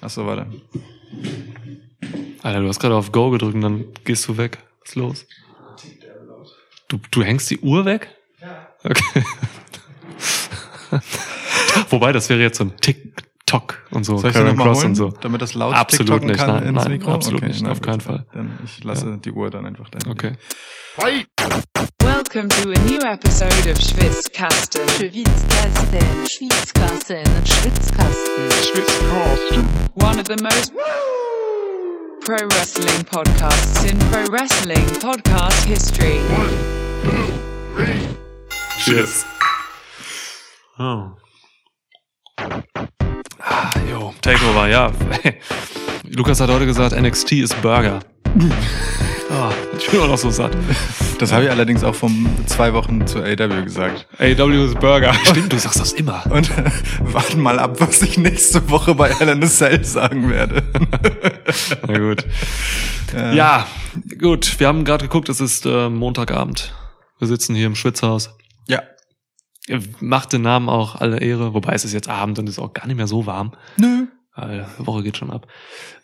Achso, warte. Alter, du hast gerade auf Go gedrückt und dann gehst du weg. Was ist los? Du, du hängst die Uhr weg? Ja. Okay. Wobei, das wäre jetzt so ein TikTok und so, Soll ich Karen Cross holen, und so. damit das laut Absolut TikToken nicht, kann nein, ins nein, Mikro? absolut nicht, na auf keinen Fall. Dann ich lasse die Uhr dann einfach da. Okay. Welcome to a new episode of Schwitzkasten. Schwitzkasten, Schwitzkasten, Schwitzkasten. One of the most pro wrestling podcasts in pro wrestling podcast history. Cheers. Oh. Ah, jo, Takeover, ja. Lukas hat heute gesagt, NXT ist Burger. Ah, ich bin auch noch so satt. Das habe ich allerdings auch vor zwei Wochen zu AW gesagt. AW ist Burger. Stimmt, du sagst das immer. Und warten mal ab, was ich nächste Woche bei Hell in a Cell sagen werde. Na gut. Ja, gut. Wir haben gerade geguckt, es ist äh, Montagabend. Wir sitzen hier im Schwitzhaus. Ja. Ihr Macht den Namen auch alle Ehre, wobei es ist jetzt Abend und ist auch gar nicht mehr so warm. Nö. Äh, Die Woche geht schon ab.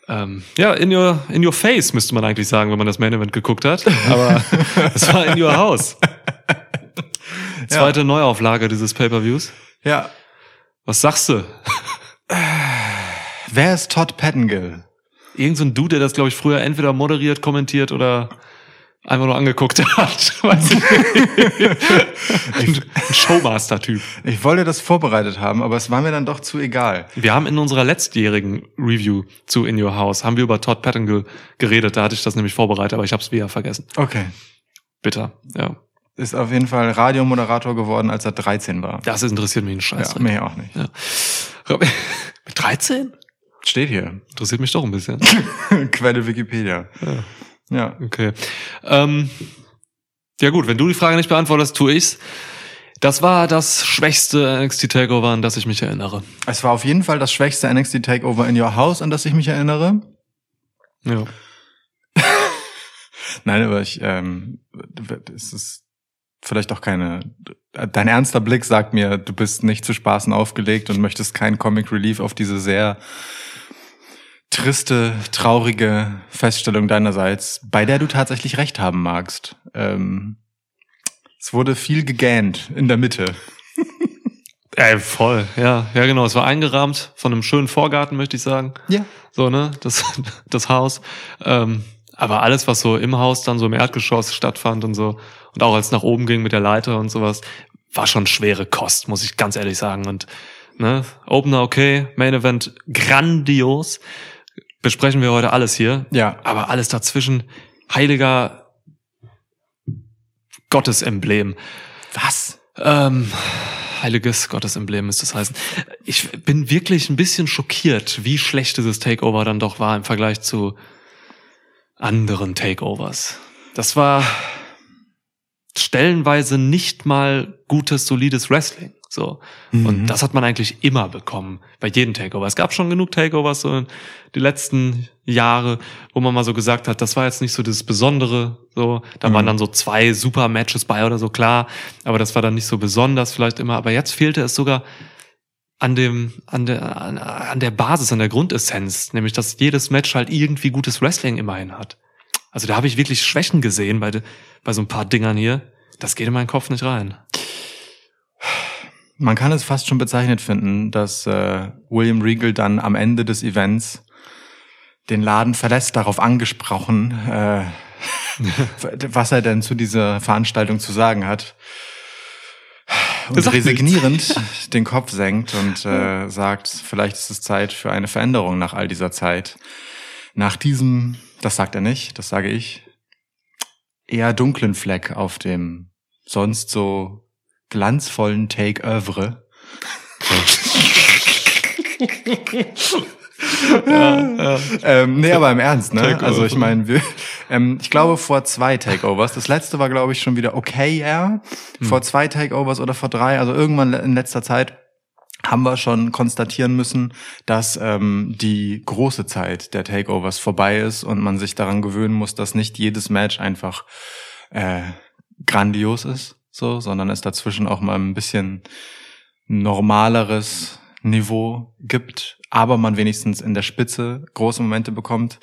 Ähm, ja, in your, in your face müsste man eigentlich sagen, wenn man das Main Event geguckt hat. Aber es war in your house. Zweite Neuauflage dieses Pay-Per-Views. Ja. Was sagst du? Wer ist Todd Pettengill? Irgend so ein Dude, der das, glaube ich, früher entweder moderiert, kommentiert oder einfach nur angeguckt hat. Ein Showmaster-Typ. Ich wollte das vorbereitet haben, aber es war mir dann doch zu egal. Wir haben in unserer letztjährigen Review zu In Your House, haben wir über Todd Pettengill geredet. Da hatte ich das nämlich vorbereitet, aber ich habe es wieder vergessen. Okay. Bitter, ja. Ist auf jeden Fall Radiomoderator geworden, als er 13 war. Das interessiert mich ein Scheiß. Ja, mich auch nicht. Ja. Mit 13? Steht hier. Interessiert mich doch ein bisschen. Quelle Wikipedia. Ja. Ja. Okay. Ähm, ja gut, wenn du die Frage nicht beantwortest, tue ich's. Das war das schwächste NXT Takeover, an das ich mich erinnere. Es war auf jeden Fall das schwächste NXT Takeover in Your House, an das ich mich erinnere. Ja. Nein, aber ich, ähm, es ist vielleicht auch keine. Dein ernster Blick sagt mir, du bist nicht zu Spaßen aufgelegt und möchtest kein Comic Relief auf diese sehr triste, traurige Feststellung deinerseits, bei der du tatsächlich recht haben magst. Ähm, es wurde viel gegähnt in der Mitte. Ey, voll, ja. Ja, genau. Es war eingerahmt von einem schönen Vorgarten, möchte ich sagen. Ja. So, ne? Das, das Haus. Ähm, aber alles, was so im Haus dann so im Erdgeschoss stattfand und so, und auch als es nach oben ging mit der Leiter und sowas, war schon schwere Kost, muss ich ganz ehrlich sagen. Und ne, Opener okay, Main Event grandios. Besprechen wir heute alles hier. Ja. Aber alles dazwischen, heiliger Gottesemblem. Was? Ähm, heiliges Gottesemblem müsste es heißen. Ich bin wirklich ein bisschen schockiert, wie schlecht dieses Takeover dann doch war im Vergleich zu anderen Takeovers. Das war stellenweise nicht mal gutes, solides Wrestling. So. Und das hat man eigentlich immer bekommen, bei jedem Takeover. Es gab schon genug Takeovers so in die letzten Jahre, wo man mal so gesagt hat, das war jetzt nicht so das Besondere, so. Da waren dann so zwei super Matches bei oder so, klar. Aber das war dann nicht so besonders vielleicht immer. Aber jetzt fehlte es sogar an dem, an der, an, an der Basis, an der Grundessenz. Nämlich, dass jedes Match halt irgendwie gutes Wrestling immerhin hat. Also da habe ich wirklich Schwächen gesehen bei, de, bei so ein paar Dingern hier. Das geht in meinen Kopf nicht rein. Man kann es fast schon bezeichnet finden, dass äh, William Regal dann am Ende des Events den Laden verlässt, darauf angesprochen, äh, was er denn zu dieser Veranstaltung zu sagen hat. Und resignierend den Kopf senkt und äh, sagt, vielleicht ist es Zeit für eine Veränderung nach all dieser Zeit. Nach diesem, das sagt er nicht, das sage ich, eher dunklen Fleck auf dem sonst so glanzvollen Take-Oeuvre. ähm, nee, aber im Ernst, ne? Also ich meine, ähm, ich glaube vor zwei Takeovers. Das letzte war, glaube ich, schon wieder okay, ja. Vor zwei Takeovers oder vor drei, also irgendwann in letzter Zeit haben wir schon konstatieren müssen, dass ähm, die große Zeit der Takeovers vorbei ist und man sich daran gewöhnen muss, dass nicht jedes Match einfach äh, grandios ist, so, sondern es dazwischen auch mal ein bisschen normaleres Niveau gibt. aber man wenigstens in der Spitze große Momente bekommt.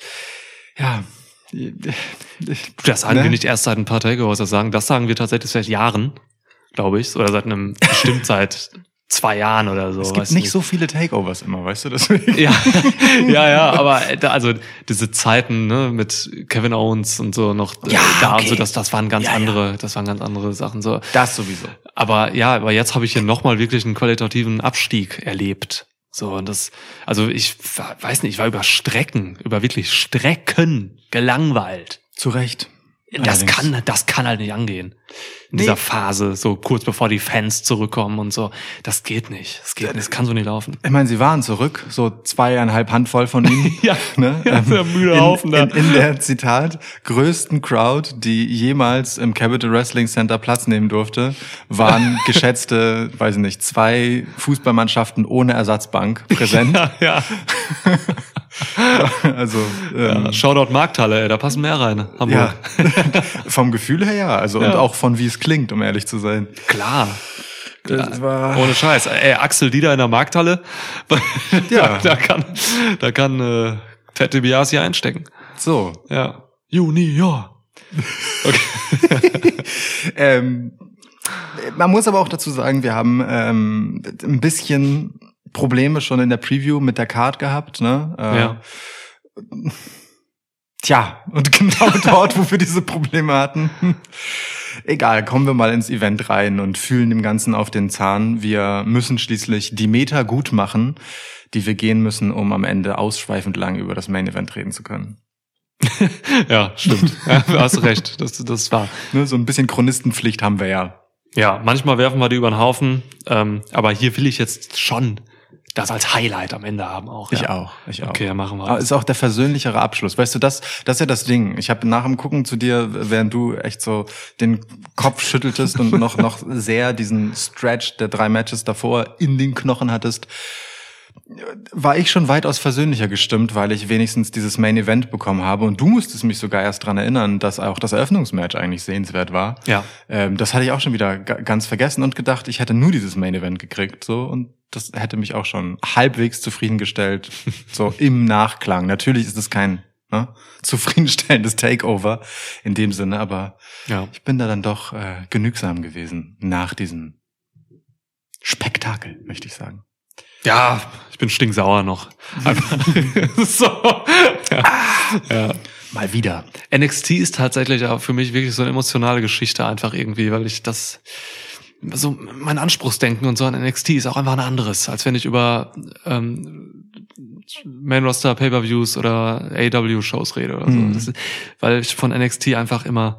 Ja, Das sagen Ne? wir nicht erst seit ein paar Takeovers, das sagen, das sagen wir tatsächlich seit Jahren, glaube ich, oder seit einem, bestimmt seit zwei Jahren oder so. es gibt nicht so viele Takeovers immer, weißt du, deswegen. Ja, ja, ja, aber äh, da, also diese Zeiten ne, mit Kevin Owens und so noch äh, Ja, da okay. und so, das, das waren ganz Ja, ja. andere, das waren ganz andere Sachen so. Das sowieso. Aber ja, aber jetzt habe ich hier nochmal wirklich einen qualitativen Abstieg erlebt. So, und das, also ich weiß nicht, ich war über Strecken, über wirklich Strecken gelangweilt. Zu Recht. Das Allerdings. kann, das kann halt nicht angehen. In Nee. dieser Phase, so kurz bevor die Fans zurückkommen und so. Das geht nicht. Das geht nicht. Das kann so nicht laufen. Ich meine, sie waren zurück, so zweieinhalb Handvoll von ihnen. Ja. ne? Ja, Ähm, der müde in, Haufen da. in, in der Zitat größten Crowd, die jemals im Capital Wrestling Center Platz nehmen durfte, waren geschätzte, weiß ich nicht, zwei Fußballmannschaften ohne Ersatzbank präsent. Ja, ja. Also ähm, ja. Shoutout Markthalle, ey, da passen mehr rein. Hamburg. ja, vom Gefühl her ja, also und Ja. auch von wie es klingt, um ehrlich zu sein. Klar. Das war Ohne Scheiß. Ey, Axel Dieter in der Markthalle. Ja. da, da kann, da kann äh, Fette Biasi einstecken. so. Ja. Junior. Okay. Ähm, man muss aber auch dazu sagen, wir haben ähm, ein bisschen Probleme schon in der Preview mit der Card gehabt. Ne? Äh, Ja. Tja, und genau dort, wo wir diese Probleme hatten. Egal, kommen wir mal ins Event rein und fühlen dem Ganzen auf den Zahn. Wir müssen schließlich die Meter gut machen, die wir gehen müssen, um am Ende ausschweifend lang über das Main Event reden zu können. Ja, stimmt. Ja, du hast recht. Das, das war. Ne, so ein bisschen Chronistenpflicht haben wir ja. Ja, manchmal werfen wir die über den Haufen. Ähm, aber hier will ich jetzt schon das als Highlight am Ende haben auch. Ich ja. auch. Ich auch. Okay, dann machen wir Aber das. ist auch der versöhnlichere Abschluss. Weißt du, das, das ist ja das Ding. Ich habe nach dem Gucken zu dir, während du echt so den Kopf schütteltest und noch, noch sehr diesen Stretch der drei Matches davor in den Knochen hattest, war ich schon weitaus versöhnlicher gestimmt, weil ich wenigstens dieses Main Event bekommen habe. Und du musstest mich sogar erst dran erinnern, dass auch das Eröffnungsmatch eigentlich sehenswert war. Ja. Ähm, das hatte ich auch schon wieder ga- ganz vergessen und gedacht, ich hätte nur dieses Main Event gekriegt, so und das hätte mich auch schon halbwegs zufriedengestellt, so im Nachklang. Natürlich ist es kein ne, zufriedenstellendes Takeover in dem Sinne, aber Ja. ich bin da dann doch äh, genügsam gewesen nach diesem Spektakel, möchte ich sagen. Ja, ich bin stinksauer noch. Einfach- so. Ja. ja. Mal wieder. NXT ist tatsächlich auch für mich wirklich so eine emotionale Geschichte einfach irgendwie, weil ich das so mein Anspruchsdenken und so an NXT ist auch einfach ein anderes, als wenn ich über ähm, Main Roster Pay-per-Views oder AW Shows rede oder so. Mhm. Ist, weil ich von NXT einfach immer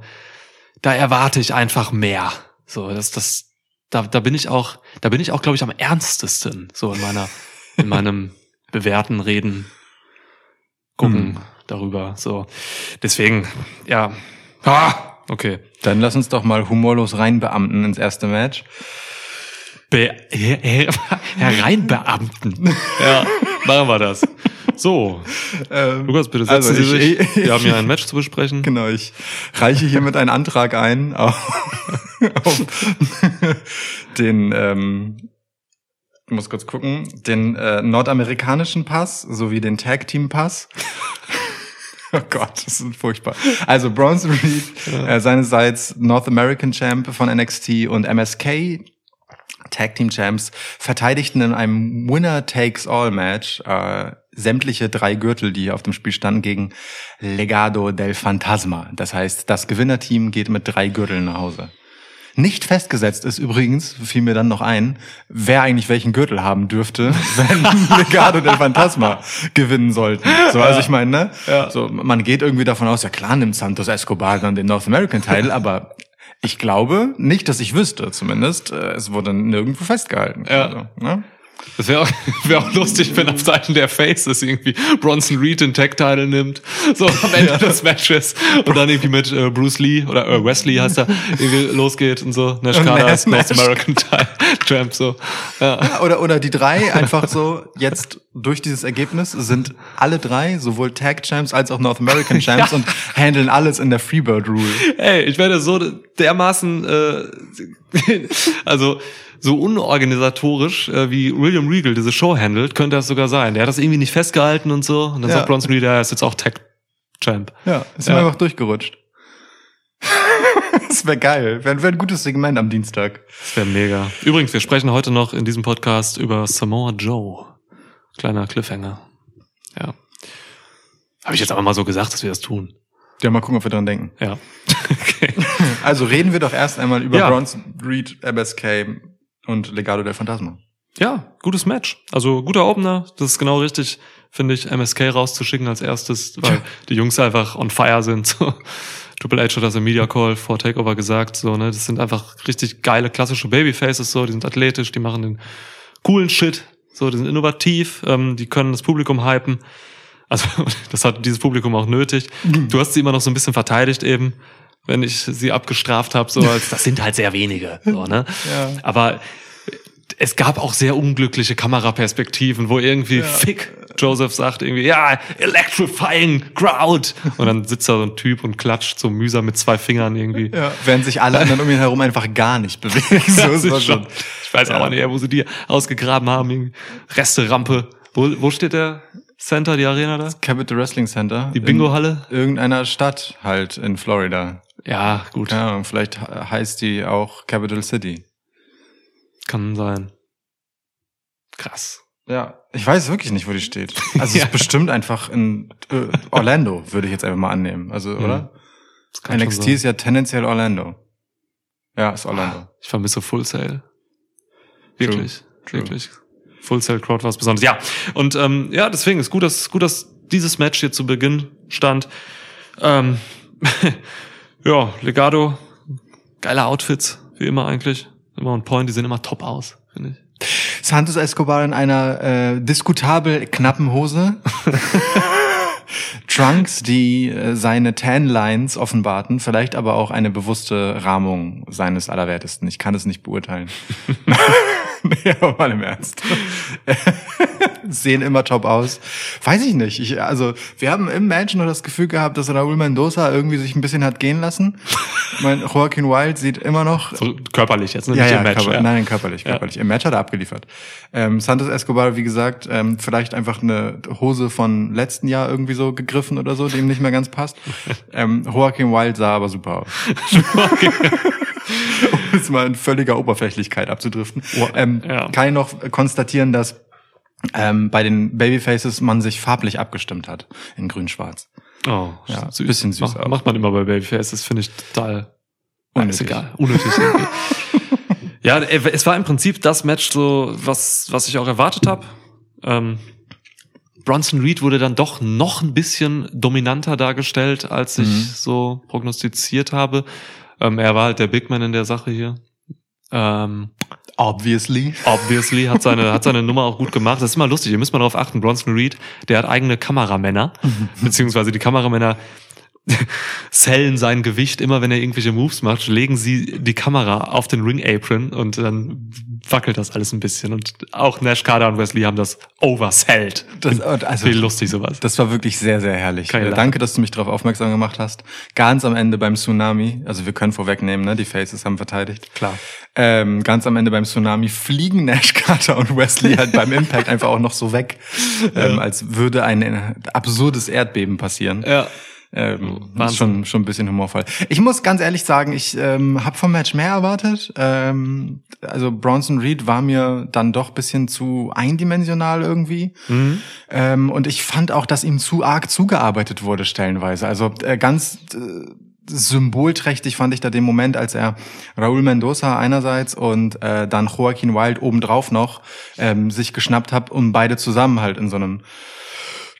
da erwarte ich einfach mehr. So, das das da da bin ich auch da bin ich auch glaube ich am ernstesten so in meiner in meinem bewährten Reden gucken Mhm. darüber so. Deswegen ja. Ah, okay. Dann lass uns doch mal humorlos reinbeamten ins erste Match. Be her her hereinbeamten. ja, machen wir das. So, Ähm, Lukas, bitte setzen also Sie ich- sich. Wir haben hier ein Match zu besprechen. Genau, ich reiche hiermit einen Antrag ein auf, auf den, ähm, ich muss kurz gucken, den äh, nordamerikanischen Pass sowie den Tag Team Pass. Oh Gott, das ist furchtbar. Also Bronson Reed, äh, seinerseits North American Champ von NXT und MSK Tag Team Champs verteidigten in einem Winner Takes All Match äh, sämtliche drei Gürtel, die hier auf dem Spiel standen, gegen Legado del Fantasma. Das heißt, das Gewinnerteam geht mit drei Gürteln nach Hause. Nicht festgesetzt ist übrigens, fiel mir dann noch ein, wer eigentlich welchen Gürtel haben dürfte, wenn Legado del Fantasma gewinnen sollten. So, also ich meine, ne? Ja. So, man geht irgendwie davon aus, ja klar nimmt Santos Escobar dann den North American Title, aber ich glaube nicht, dass ich wüsste zumindest. äh, Es wurde nirgendwo festgehalten. Ja. Also, ne? Das wäre auch, wär auch lustig, wenn auf Seiten der Faces irgendwie Bronson Reed den Tag-Title nimmt, so am Ende des Matches und dann irgendwie mit äh, Bruce Lee oder äh, Wesley heißt er, irgendwie losgeht und so. Nash Carter ist North American Champ, so. Ja. Oder, oder die drei einfach so, jetzt durch dieses Ergebnis sind alle drei, sowohl Tag Champs als auch North American Champs Ja. und handeln alles in der Freebird Rule. Ey, ich werde so dermaßen, äh, also so unorganisatorisch, äh, wie William Regal diese Show handelt, könnte das sogar sein. Der hat das irgendwie nicht festgehalten und so. Und dann Ja. sagt Bronson Reed, er ist jetzt auch Tech-Champ. Ja, ist Ja. einfach durchgerutscht. das wäre geil. Wäre wär ein gutes Segment am Dienstag. Das wäre mega. Übrigens, wir sprechen heute noch in diesem Podcast über Samoa Joe. Kleiner Cliffhanger. Ja. Habe ich jetzt aber mal so gesagt, dass wir das tun. Ja, mal gucken, ob wir dran denken. Ja. okay. Also reden wir doch erst einmal über Ja. Bronson Reed, MSK und Legado del Fantasma. Ja, gutes Match. Also guter Opener. Das ist genau richtig, finde ich, MSK rauszuschicken als erstes, weil die Jungs einfach on fire sind. So. Triple H hat das im Media Call vor Takeover gesagt. So, ne, das sind einfach richtig geile klassische Babyfaces. So, die sind athletisch, die machen den coolen Shit. So, die sind innovativ, ähm, die können das Publikum hypen. Also das hat dieses Publikum auch nötig. Du hast sie immer noch so ein bisschen verteidigt eben, wenn ich sie abgestraft habe. So als das sind halt sehr wenige. So, ne? Ja. Aber es gab auch sehr unglückliche Kameraperspektiven, wo irgendwie Fick Joseph sagt irgendwie, ja, electrifying crowd. Und dann sitzt da so ein Typ und klatscht so mühsam mit zwei Fingern irgendwie. Ja, während sich alle anderen um ihn herum einfach gar nicht bewegen. So Das ist das schon, ich weiß aber nicht, wo sie die ausgegraben haben. irgendwie. Resterampe. Wo, wo steht der Center, die Arena da? Capital Wrestling Center. Die Bingo-Halle? In irgendeiner Stadt halt in Florida. Ja, gut. Keine Ahnung, vielleicht he- heißt die auch Capital City. Kann sein. Krass. Ja. Ich weiß wirklich nicht, wo die steht. Also es Ja. ist bestimmt einfach in äh, Orlando, würde ich jetzt einfach mal annehmen. Also, oder? Kann schon NXT ist ja tendenziell Orlando. Ja, ist Orlando. Ich vermisse Full Sail. Wirklich, True. wirklich. Full Sail Crowd war was Besonderes. Ja, und ähm, ja, deswegen ist gut, dass gut, dass dieses Match hier zu Beginn stand. Ähm, ja, Legado, geile Outfits, wie immer eigentlich. Immer on point, die sehen immer top aus, finde ich. Santos Escobar in einer äh, diskutabel knappen Hose. Trunks, die äh, seine Tan-Lines offenbarten, vielleicht aber auch eine bewusste Rahmung seines Allerwertesten. Ich kann es nicht beurteilen. nee, aber mal im Ernst. Sehen immer top aus. Weiß ich nicht. Ich, also, wir haben im Match nur das Gefühl gehabt, dass Raúl Mendoza irgendwie sich ein bisschen hat gehen lassen. mein Joaquin Wild sieht immer noch So körperlich jetzt, ne? ja, Nicht ja, im Match. körper, ja. nein, körperlich, Ja. körperlich. Im Match hat er abgeliefert. Ähm, Santos Escobar, wie gesagt, ähm, vielleicht einfach eine Hose von letzten Jahr irgendwie so gegriffen oder so, die ihm nicht mehr ganz passt. ähm, Joaquin Wild sah aber super aus. Jetzt mal in völliger Oberflächlichkeit abzudriften. Ähm, Ja. Kann ich noch konstatieren, dass ähm, bei den Babyfaces man sich farblich abgestimmt hat in grün-schwarz. Oh, Ja, süß. bisschen süß Macht, auch. macht man immer bei Babyface, das finde ich total Unnötig. Ist egal. Unnötig. ja, äh, es war im Prinzip das Match so, was, was ich auch erwartet habe. Ähm, Bronson Reed wurde dann doch noch ein bisschen dominanter dargestellt, als ich Mhm. so prognostiziert habe. Ähm, er war halt der Big Man in der Sache hier. Ähm, Obviously. obviously hat seine, hat seine Nummer auch gut gemacht. Das ist immer lustig, ihr müsst mal darauf achten, Bronson Reed, der hat eigene Kameramänner, beziehungsweise die Kameramänner sellen sein Gewicht immer, wenn er irgendwelche Moves macht, legen sie die Kamera auf den Ring Apron und dann wackelt das alles ein bisschen. Und auch Nash Carter und Wesley haben das oversellt. Das, also, Wie lustig sowas. Das war wirklich sehr, sehr herrlich. Keine Äh. Danke, dass du mich darauf aufmerksam gemacht hast. Ganz am Ende beim Tsunami, also wir können vorwegnehmen, ne? die Faces haben verteidigt. Klar. Ähm, ganz am Ende beim Tsunami fliegen Nash Carter und Wesley halt beim Impact einfach auch noch so weg, ähm, als würde ein absurdes Erdbeben passieren. Ja. Ähm, Wahnsinn. ist schon, schon ein bisschen humorvoll. Ich muss ganz ehrlich sagen, ich ähm, habe vom Match mehr erwartet. Ähm, also Bronson Reed war mir dann doch bisschen zu eindimensional irgendwie. Mhm. Ähm, und ich fand auch, dass ihm zu arg zugearbeitet wurde stellenweise. Also äh, ganz äh, symbolträchtig fand ich da den Moment, als er Raúl Mendoza einerseits und äh, dann Joaquin Wild obendrauf noch ähm, sich geschnappt hat, um beide zusammen halt in so einem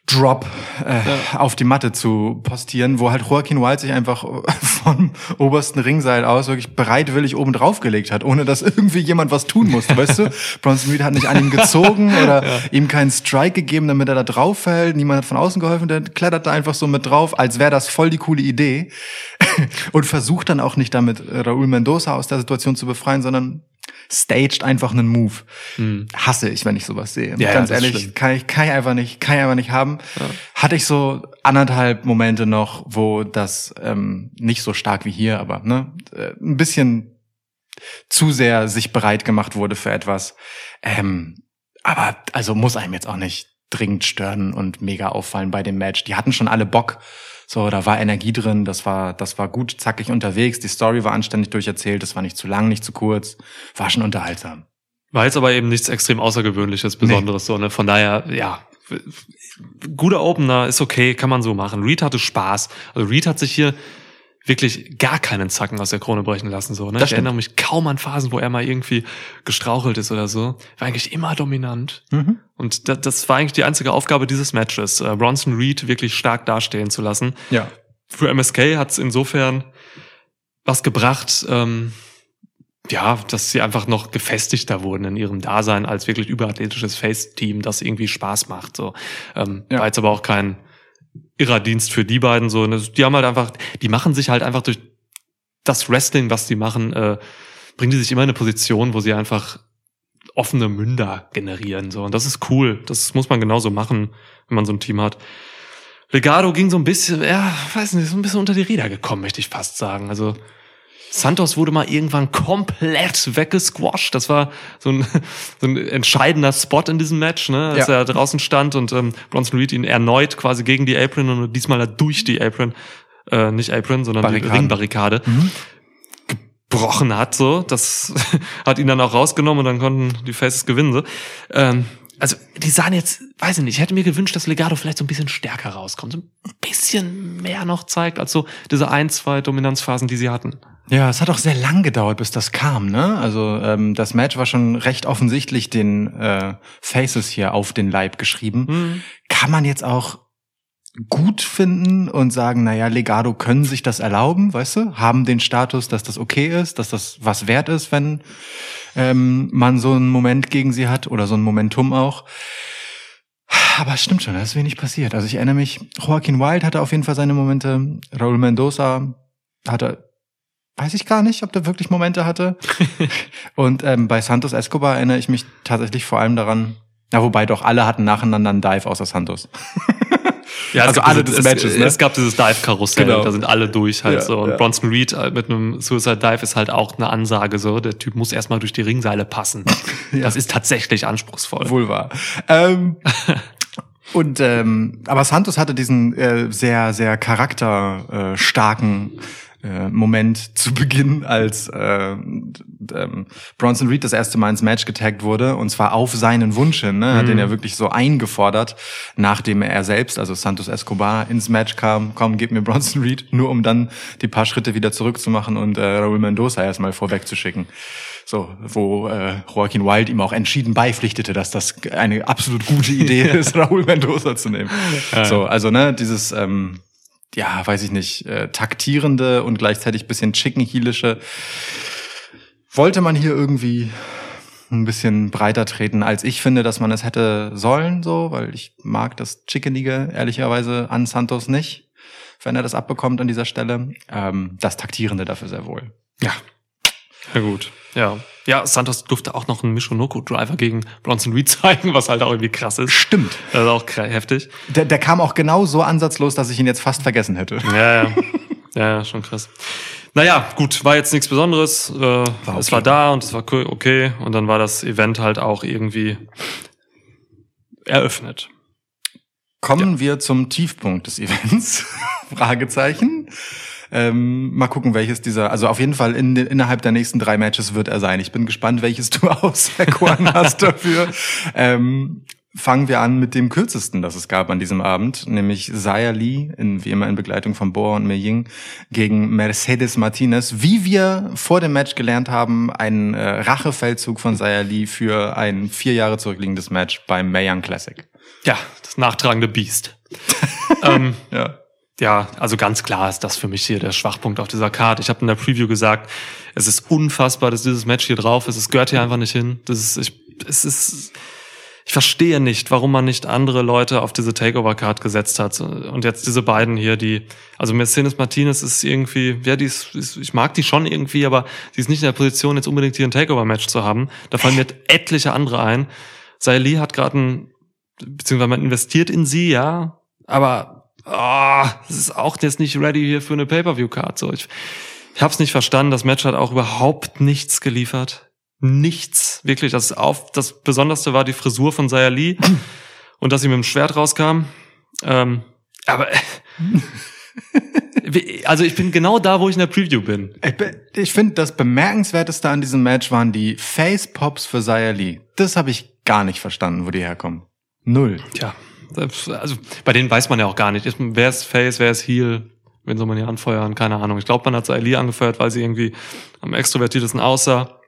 Drop äh, auf die Matte zu postieren, wo halt Joaquin Wild sich einfach vom obersten Ringseil aus wirklich bereitwillig oben drauf gelegt hat, ohne dass irgendwie jemand was tun musste, weißt du? Bronson Reed hat nicht an ihm gezogen oder ihm keinen Strike gegeben, damit er da drauf fällt. Niemand hat von außen geholfen, der klettert da einfach so mit drauf, als wäre das voll die coole Idee und versucht dann auch nicht damit Raúl Mendoza aus der Situation zu befreien, sondern staged einfach einen Move. Hasse ich, wenn ich sowas sehe. Ja, ja, Ganz ist ehrlich, kann ich, kann ich einfach nicht, kann ich einfach nicht haben. Hatte ich so anderthalb Momente noch, wo das ähm, nicht so stark wie hier, aber ne, äh, ein bisschen zu sehr sich bereit gemacht wurde für etwas. Ähm, aber also muss einem jetzt auch nicht dringend stören und mega auffallen bei dem Match. Die hatten schon alle Bock. So, da war Energie drin, das war, das war gut zackig unterwegs, die Story war anständig durcherzählt, das war nicht zu lang, nicht zu kurz, war schon unterhaltsam. War jetzt aber eben nichts extrem Außergewöhnliches, Besonderes, so, ne? Von daher, ja, guter Opener ist okay, kann man so machen. Reed hatte Spaß. Also Reed hat sich hier wirklich gar keinen Zacken aus der Krone brechen lassen, so, ne? Das Ich stimmt. erinnere mich kaum an Phasen, wo er mal irgendwie gestrauchelt ist oder so. War eigentlich immer dominant. Mhm. Und das, das war eigentlich die einzige Aufgabe dieses Matches, äh, Bronson Reed wirklich stark dastehen zu lassen. Ja. Für MSK hat es insofern was gebracht, ähm, ja, dass sie einfach noch gefestigter wurden in ihrem Dasein als wirklich überathletisches Face-Team, das irgendwie Spaß macht. So ähm, Ja. war jetzt aber auch kein irrer Dienst für die beiden. So, ne? die haben halt einfach, die machen sich halt einfach durch das Wrestling, was die machen, äh, bringen die sich immer in eine Position, wo sie einfach offene Münder generieren. So und das ist cool. Das muss man genauso machen, wenn man so ein Team hat. Legado ging so ein bisschen, ja, weiß nicht, so ein bisschen unter die Räder gekommen, möchte ich fast sagen. Also Santos wurde mal irgendwann komplett weggesquasht. Das war so ein, so ein entscheidender Spot in diesem Match, ne? als Ja. er draußen stand und ähm, Bronson Reed ihn erneut quasi gegen die Apron und diesmal er durch die Apron, äh, nicht Apron, sondern die Barrikaden. Ringbarrikade gebrochen hat. So, das hat ihn dann auch rausgenommen und dann konnten die Faces gewinnen. So. Ähm, also die sahen jetzt, weiß ich nicht, ich hätte mir gewünscht, dass Legado vielleicht so ein bisschen stärker rauskommt, so ein bisschen mehr noch zeigt als so diese ein, zwei Dominanzphasen, die sie hatten. Ja, es hat auch sehr lang gedauert, bis das kam, ne? Also ähm, das Match war schon recht offensichtlich den äh, Faces hier auf den Leib geschrieben. Kann man jetzt auch gut finden und sagen, naja, Legado können sich das erlauben, weißt du? Haben den Status, dass das okay ist, dass das was wert ist, wenn ähm, man so einen Moment gegen sie hat oder so ein Momentum auch. Aber es stimmt schon, da ist wenig passiert. Also ich erinnere mich, Joaquin Wild hatte auf jeden Fall seine Momente. Raul Mendoza hatte, weiß ich gar nicht, ob der wirklich Momente hatte. Und ähm, bei Santos Escobar erinnere ich mich tatsächlich vor allem daran, ja, wobei doch alle hatten nacheinander einen Dive außer Santos. Ja, Also alle des Matches, es, ne? Es gab dieses Dive-Karussell, Genau. da sind alle durch halt Ja, so. Und ja. Bronson Reed äh, mit einem Suicide Dive ist halt auch eine Ansage so. Der Typ muss erstmal durch die Ringseile passen. Das ist tatsächlich anspruchsvoll. Wohl wahr. Ähm, und ähm, aber Santos hatte diesen äh, sehr sehr charakterstarken äh, äh, Moment zu Beginn, als äh, ähm, Bronson Reed das erste Mal ins Match getaggt wurde und zwar auf seinen Wunsch hin. Ne? Hat den ja wirklich so eingefordert, nachdem er selbst, also Santos Escobar, ins Match kam. Komm, gib mir Bronson Reed, nur um dann die paar Schritte wieder zurückzumachen und äh, Raul Mendoza erstmal vorwegzuschicken. So, wo äh, Joaquin Wild ihm auch entschieden beipflichtete, dass das eine absolut gute Idee ist, Raul Mendoza zu nehmen. So, also ne, dieses ähm, ja, weiß ich nicht, äh, taktierende und gleichzeitig bisschen chicken-heelische wollte man hier irgendwie ein bisschen breiter treten, als ich finde, dass man es hätte sollen, so, weil ich mag das Chickenige ehrlicherweise an Santos nicht, wenn er das abbekommt an dieser Stelle. Ähm, das Taktierende dafür sehr wohl. Ja. Ja gut. Ja. Ja, Santos durfte auch noch einen Michonoko-Driver gegen Bronson Reed zeigen, was halt auch irgendwie krass ist. Stimmt. Das ist auch heftig. Der, der kam auch genau so ansatzlos, dass ich ihn jetzt fast vergessen hätte. Ja, ja. Ja, ja, schon krass. Naja, gut, war jetzt nichts Besonderes. Äh, Es okay. war da und es war okay. Und dann war das Event halt auch irgendwie eröffnet. Kommen wir zum Tiefpunkt des Events. Fragezeichen. Ähm, mal gucken, welches dieser, also auf jeden Fall in, innerhalb der nächsten drei Matches wird er sein. Ich bin gespannt, welches du auserkoren hast dafür. Ähm, fangen wir an mit dem kürzesten, das es gab an diesem Abend, nämlich Zaya Lee, in, wie immer in Begleitung von Boa und Mei gegen Mercedes Martinez. Wie wir vor dem Match gelernt haben, ein äh, Rachefeldzug von Zaya Lee für ein vier Jahre zurückliegendes Match beim Mayan Classic. Ja, das nachtragende Biest. ähm, Ja. Ja, also ganz klar ist das für mich hier der Schwachpunkt auf dieser Karte. Ich habe in der Preview gesagt, es ist unfassbar, dass dieses Match hier drauf ist. Es gehört hier einfach nicht hin. Das ist, ich, es ist, ich verstehe nicht, warum man nicht andere Leute auf diese Takeover-Card gesetzt hat. Und jetzt diese beiden hier, die, also Mercedes Martinez ist irgendwie, ja, die ist, ist, ich mag die schon irgendwie, aber die ist nicht in der Position, jetzt unbedingt hier ein Takeover-Match zu haben. Da fallen mir etliche andere ein. Lee hat gerade ein, beziehungsweise man investiert in sie, ja, aber ah, es ist auch jetzt nicht ready hier für eine Pay-Per-View-Card. So, ich, Ich habe es nicht verstanden. Das Match hat auch überhaupt nichts geliefert. Nichts, wirklich. Das auf das Besonderste war die Frisur von Saya Lee und dass sie mit dem Schwert rauskam. Ähm, aber also ich bin genau da, wo ich in der Preview bin. Ich, be- ich finde, das Bemerkenswerteste an diesem Match waren die Face-Pops für Zaya Lee. Das habe ich gar nicht verstanden, wo die herkommen. Null. Tja, das- also bei denen weiß man ja auch gar nicht, wer ist Face, wer ist Heel, wen soll man hier anfeuern, keine Ahnung. Ich glaube, man hat Saili angefeuert, weil sie irgendwie am extrovertiertesten aussah.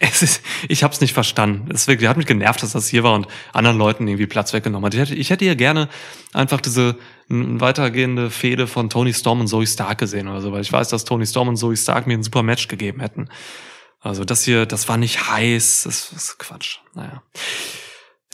Es ist, ich habe es nicht verstanden. Es wirklich, hat mich genervt, dass das hier war und anderen Leuten irgendwie Platz weggenommen hat. Ich hätte, ich hätte hier gerne einfach diese weitergehende Fehde von Tony Storm und Zoe Stark gesehen oder so, weil ich weiß, dass Tony Storm und Zoe Stark mir ein super Match gegeben hätten. Also das hier, das war nicht heiß, das ist Quatsch. Naja.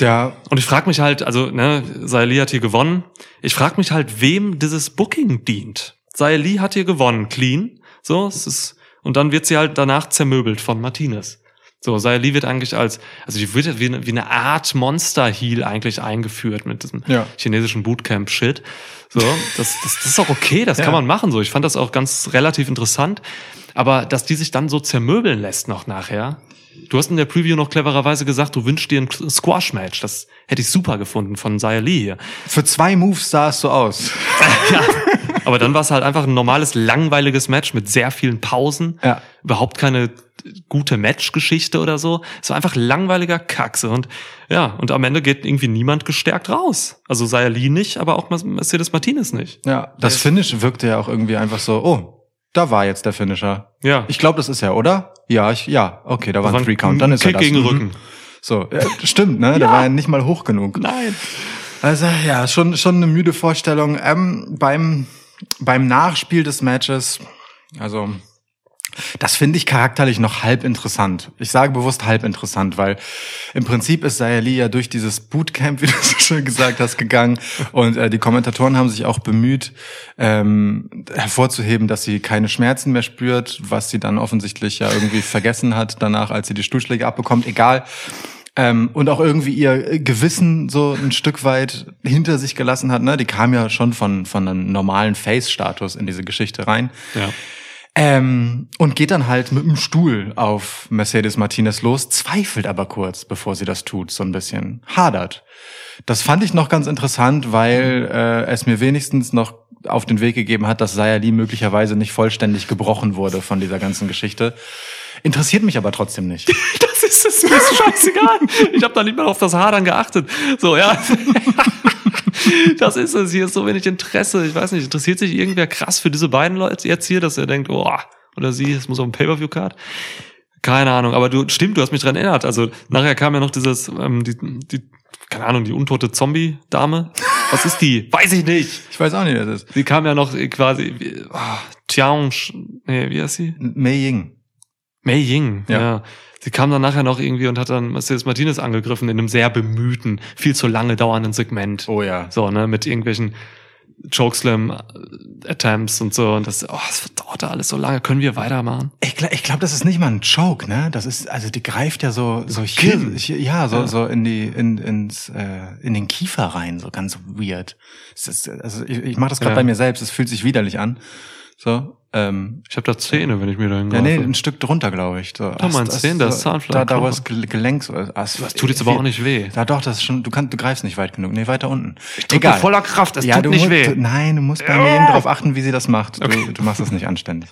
Ja, Und ich frage mich halt, also, ne, Saeli hat hier gewonnen. Ich frage mich halt, wem dieses Booking dient. Saeli hat hier gewonnen, clean. So, es ist, und dann wird sie halt danach zermöbelt von Martinez. So, Saeli wird eigentlich als, also die wird wie eine, wie eine Art Monster-Heal eigentlich eingeführt mit diesem Ja. chinesischen Bootcamp-Shit. So, das, das, das ist auch okay, das Ja. kann man machen. So, ich fand das auch ganz relativ interessant. Aber dass die sich dann so zermöbeln lässt noch nachher. Du hast in der Preview noch clevererweise gesagt, du wünschst dir ein Squash-Match. Das hätte ich super gefunden von Zaya Lee hier. für zwei Moves sah es so aus. ja. Aber dann war es halt einfach ein normales, langweiliges Match mit sehr vielen Pausen. Ja. Überhaupt keine gute Matchgeschichte oder so. Es war einfach langweiliger Kackse. Und ja, und am Ende geht irgendwie niemand gestärkt raus. Also Zaya Lee nicht, aber auch Mercedes Martinez nicht. Ja, das Finish wirkte ja auch irgendwie einfach so, oh, da war jetzt der Finisher. Ja. Ich glaube, das ist er, oder? Ja, ich, ja, okay, da war ein ein Three Count, dann ist Kick er das. gegen den Mhm. Rücken. So, ja, stimmt, ne? Der war ja nicht mal hoch genug. Nein. Also ja, schon schon eine müde Vorstellung. Ähm, beim beim Nachspiel des Matches, also das finde ich charakterlich noch halb interessant. Ich sage bewusst halb interessant, weil im Prinzip ist Sayali ja durch dieses Bootcamp, wie du so schön gesagt hast, gegangen und äh, die Kommentatoren haben sich auch bemüht, ähm, hervorzuheben, dass sie keine Schmerzen mehr spürt, was sie dann offensichtlich ja irgendwie vergessen hat danach, als sie die Stuhlschläge abbekommt. Egal. Ähm, und auch irgendwie ihr Gewissen so ein Stück weit hinter sich gelassen hat. Ne? Die kam ja schon von, von einem normalen Face-Status in diese Geschichte rein. Ja. Ähm, und geht dann halt mit dem Stuhl auf Mercedes Martinez los, zweifelt aber kurz, bevor sie das tut, so ein bisschen. Hadert. Das fand ich noch ganz interessant, weil äh, es mir wenigstens noch auf den Weg gegeben hat, dass Sayali möglicherweise nicht vollständig gebrochen wurde von dieser ganzen Geschichte. Interessiert mich aber trotzdem nicht. Das ist mir ist scheißegal. Ich habe da nicht mal auf das Hadern geachtet. So, ja. Das ist es. Hier ist so wenig Interesse. Ich weiß nicht, interessiert sich irgendwer krass für diese beiden Leute jetzt hier, dass er denkt, oh, oder sie, es muss auf ein Pay-Per-View-Card? Keine Ahnung, aber du, stimmt, du hast mich dran erinnert. Also nachher kam ja noch dieses, ähm, die, die, keine Ahnung, die untote Zombie-Dame. Was ist die? Weiß ich nicht. Ich weiß auch nicht, wer das ist. Die kam ja noch quasi, wie- oh, Tiang, nee, wie heißt sie? Mei Ying. Mei Ying, ja. Ja. Sie kam dann nachher noch irgendwie und hat dann Mercedes Martinez angegriffen in einem sehr bemühten, viel zu lange dauernden Segment. Oh ja. So, ne, mit irgendwelchen Chokeslam-Attempts und so. Und das, oh, das dauerte alles so lange. Können wir weitermachen? Ich glaube, ich glaub, das ist nicht mal ein Choke, ne? Das ist, also die greift ja so, so hier, hier ja, so, Ja. so in die, in, ins, äh, in den Kiefer rein, so ganz weird. Ist, also ich, ich mache das gerade Ja. bei mir selbst, es fühlt sich widerlich an. So, ähm, Ich habe da Zähne, wenn ich mir da ja, hingreife. nee, ein Stück drunter, glaube ich. So, Da meinst du den, das Zahnfleisch, Da, da wo das Gel- Gelenk so ist. Es- Das tut jetzt aber auch nicht weh. Ja, doch, das ist schon, du kannst, du greifst nicht weit genug. Nee, weiter unten. drück mit voller Kraft, es ja, tut nicht musst, weh. Du, nein, du musst bei mir eben darauf achten, wie sie das macht. Du, du machst das nicht anständig.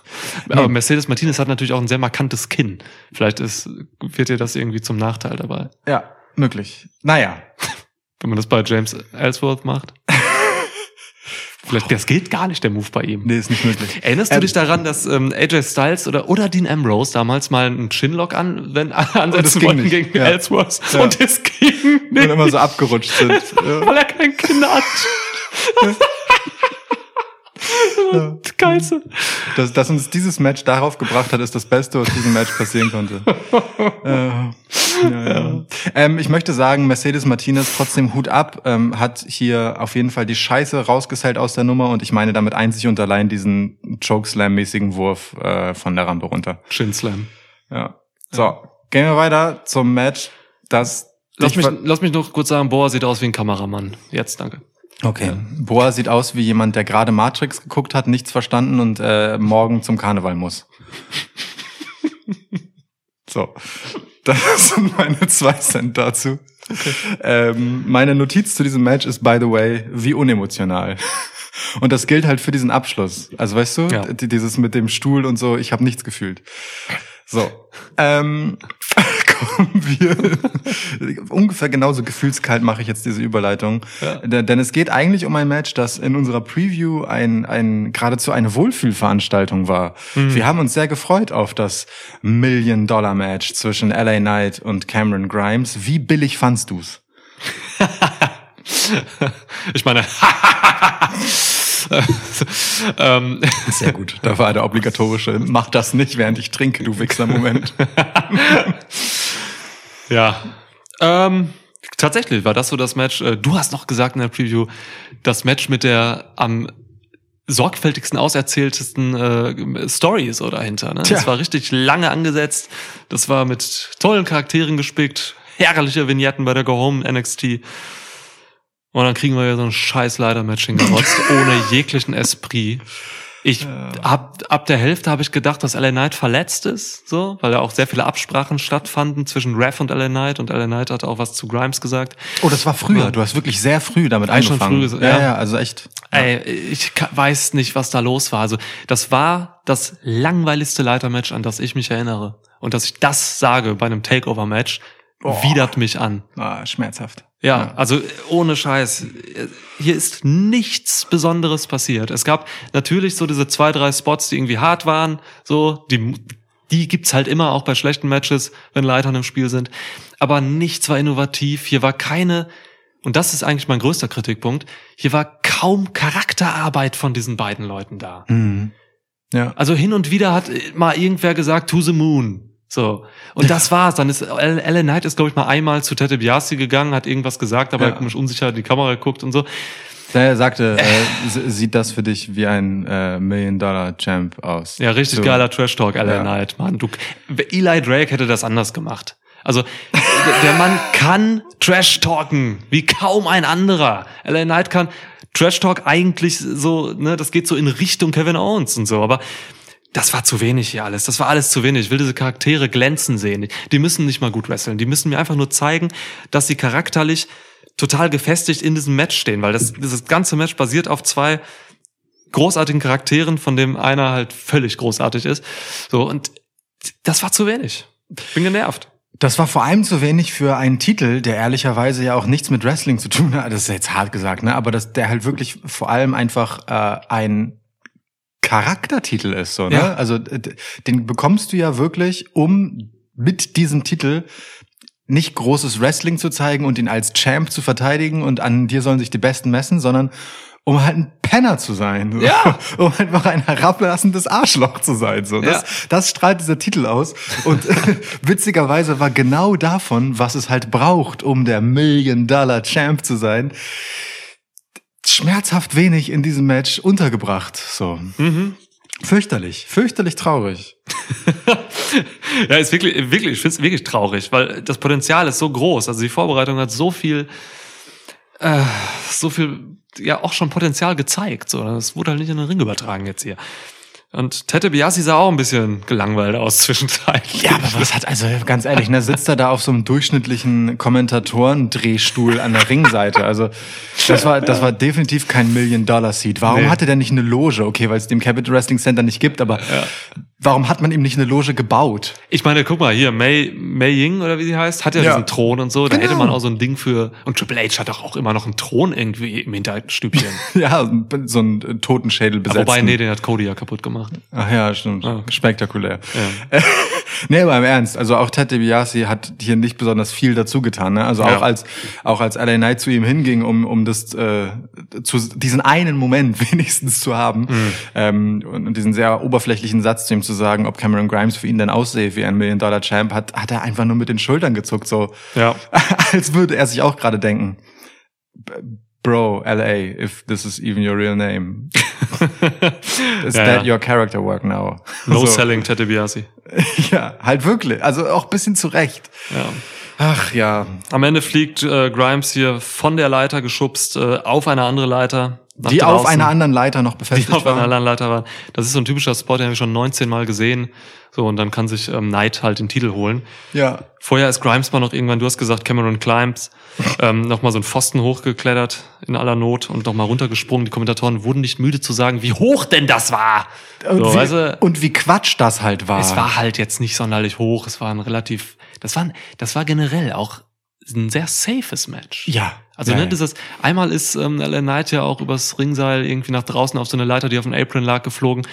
Aber Mercedes Martinez hat natürlich auch ein sehr markantes Kinn. Vielleicht ist, wird dir das irgendwie zum Nachteil dabei. Ja, möglich. Naja. Wenn man das bei James Ellsworth macht. Das geht gar nicht, der Move bei ihm. Nee, ist nicht möglich. Erinnerst du Ähm, dich daran, dass ähm, AJ Styles oder, oder Dean Ambrose damals mal einen Chinlock an, wenn, ansetzen wollten nicht. gegen Ja. Ellsworth Ja. und es ging Und nicht, immer so abgerutscht sind. Ja. weil er kein Kinn hat. Das Geilste. Dass, dass uns dieses Match darauf gebracht hat, ist das Beste, was diesem Match passieren konnte. äh, ja, ja. Ähm, ich möchte sagen, Mercedes Martinez trotzdem Hut ab, ähm, hat hier auf jeden Fall die Scheiße rausgesellt aus der Nummer und ich meine damit einzig und allein diesen Chokeslam-mäßigen Wurf äh, von der Rampe runter. Chin Slam. Ja. So, gehen wir weiter zum Match, das Lass mich, lass mich noch kurz sagen, Boah sieht aus wie ein Kameramann. Jetzt, danke. Okay. Boa sieht aus wie jemand, der gerade Matrix geguckt hat, nichts verstanden und äh, morgen zum Karneval muss. so. Das sind meine zwei Cent dazu. Ähm, meine Notiz zu diesem Match ist, by the way, wie unemotional. Und das gilt halt für diesen Abschluss. Also weißt du, Ja. die- dieses mit dem Stuhl und so, ich habe nichts gefühlt. So. Ähm, wir. Ungefähr genauso gefühlskalt mache ich jetzt diese Überleitung. D- Denn es geht eigentlich um ein Match, das in unserer Preview ein, ein geradezu eine Wohlfühlveranstaltung war. Wir haben uns sehr gefreut auf das Million-Dollar-Match zwischen LA Knight und Cameron Grimes. Wie billig fandst du's? Ich meine, ähm, Sehr gut. Da war der obligatorische, mach das nicht, während ich trinke, du Wichser-Moment. ja. Ähm, tatsächlich war das so das Match. äh, Du hast noch gesagt in der Preview, das Match mit der am sorgfältigsten auserzähltesten äh, Story so dahinter. Ne? Tja. Das war richtig lange angesetzt. Das war mit tollen Charakteren gespickt. Herrliche Vignetten bei der Go Home NXT. Und dann kriegen wir ja so ein scheiß Leiter-Match hingerotzt, ohne jeglichen Esprit. Ich hab, ab der Hälfte habe ich gedacht, dass LA Knight verletzt ist, so, weil da auch sehr viele Absprachen stattfanden zwischen Ref und LA Knight und LA Knight hat auch was zu Grimes gesagt. Oh, das war früher. Du hast wirklich sehr früh damit schon angefangen. früh, ja, ja. ja, also echt. Ey, ich weiß nicht, was da los war. Also, das war das langweiligste Leitermatch, an das ich mich erinnere. Und dass ich das sage bei einem Takeover-Match, widert mich an. Ah, schmerzhaft. Ja, also ohne Scheiß. Hier ist nichts Besonderes passiert. Es gab natürlich so diese zwei, drei Spots, die irgendwie hart waren. So, die, die gibt's halt immer auch bei schlechten Matches, wenn Leitern im Spiel sind. Aber nichts war innovativ. Hier war keine, und das ist eigentlich mein größter Kritikpunkt, hier war kaum Charakterarbeit von diesen beiden Leuten da. Mhm. Ja. Also hin und wieder hat mal irgendwer gesagt, to the moon. So. Und das war's. Dann ist Ellen Knight ist, glaube ich, mal einmal zu Tete Biasi gegangen, hat irgendwas gesagt, aber Ja. er komisch unsicher in die Kamera geguckt und so. Der sagte, äh, sieht das für dich wie ein äh, Million-Dollar-Champ aus? Ja, richtig So. geiler Trash-Talk, Ellen Ja. Knight, Mann. Du, Eli Drake hätte das anders gemacht. Also, der- der Mann kann Trash-Talken, wie kaum ein anderer. Ellen Knight kann Trash-Talk eigentlich so, ne, das geht so in Richtung Kevin Owens und so, aber das war zu wenig hier alles. Das war alles zu wenig. Ich will diese Charaktere glänzen sehen. Die müssen nicht mal gut wresteln. Die müssen mir einfach nur zeigen, dass sie charakterlich total gefestigt in diesem Match stehen, weil das, dieses ganze Match basiert auf zwei großartigen Charakteren, von dem einer halt völlig großartig ist. So, und das war zu wenig. Bin genervt. Das war vor allem zu wenig für einen Titel, der ehrlicherweise ja auch nichts mit Wrestling zu tun hat. Das ist jetzt hart gesagt, ne? Aber das, der halt wirklich vor allem einfach äh, ein Charaktertitel ist, so, ne? Ja. Also den bekommst du ja wirklich, um mit diesem Titel nicht großes Wrestling zu zeigen und ihn als Champ zu verteidigen und an dir sollen sich die Besten messen, sondern um halt ein Penner zu sein. So. Ja. Um einfach ein herablassendes Arschloch zu sein. So. Das, Ja. das strahlt dieser Titel aus. Und witzigerweise war genau davon, was es halt braucht, um der Million-Dollar-Champ zu sein, schmerzhaft wenig in diesem Match untergebracht. So. Mhm. Fürchterlich, fürchterlich traurig. Ja, ist wirklich, wirklich, ich finde es wirklich traurig, weil das Potenzial ist so groß. Also die Vorbereitung hat so viel, äh, so viel, ja, auch schon Potenzial gezeigt. So, das wurde halt nicht in den Ring übertragen jetzt hier. Und Tete Biasi sah auch ein bisschen gelangweilt aus zwischenzeitlich. Ja, aber was hat, also ganz ehrlich, ne, sitzt er da auf so einem durchschnittlichen Kommentatorendrehstuhl an der Ringseite. Also das war, das war definitiv kein Million-Dollar-Seat. Warum Nee. hatte der nicht eine Loge? Okay, weil es dem Capital Wrestling Center nicht gibt, aber warum hat man ihm nicht eine Loge gebaut? Ich meine, guck mal hier, Mei, Mei Ying oder wie sie heißt, hat ja, Ja. diesen Thron und so. Da Genau. hätte man auch so ein Ding für. Und Triple H hat doch auch immer noch einen Thron irgendwie im Hinterstübchen. Ja, so ein äh, Totenschädel besetzt. Wobei, nee, den hat Cody ja kaputt gemacht. Ach ja, stimmt. Ah. Spektakulär. Ja. nee, aber im Ernst, also auch Ted DiBiase hat hier nicht besonders viel dazu getan. Ne? Also Ja. auch als auch als LA Knight zu ihm hinging, um um das äh, zu diesen einen Moment wenigstens zu haben Mhm. ähm, und, und diesen sehr oberflächlichen Satz zu ihm zu sagen, ob Cameron Grimes für ihn denn aussehe wie ein Million Dollar Champ, hat hat er einfach nur mit den Schultern gezuckt, so Ja. als würde er sich auch gerade denken. "B- Bro, LA, if this is even your real name. Is Ja, that ja. your character work now? No So. selling Tete Biasi. Ja, halt wirklich. Also auch ein bisschen zu Recht. Ja. Ach ja. Am Ende fliegt äh, Grimes hier von der Leiter geschubst äh, auf eine andere Leiter. Die auf draußen. einer anderen Leiter noch die befestigt auf einer war. anderen Leiter waren. Das ist so ein typischer Spot, den habe ich schon 19 Mal gesehen. So, und dann kann sich ähm, Knight halt den Titel holen. Ja. Vorher ist Grimes mal noch irgendwann, du hast gesagt, Cameron Climbs, ähm, nochmal so einen Pfosten hochgeklettert in aller Not und nochmal runtergesprungen. Die Kommentatoren wurden nicht müde zu sagen, wie hoch denn das war. Und, So, wie, weißt du, und wie Quatsch das halt war. es war halt jetzt nicht sonderlich hoch. Es war ein relativ, das war, ein- das war generell auch ein sehr safes Match. Ja. Also ja, ne, ja. das ist, einmal ist ähm, LA Knight ja auch übers Ringseil irgendwie nach draußen auf so eine Leiter, die auf dem Apron lag, geflogen.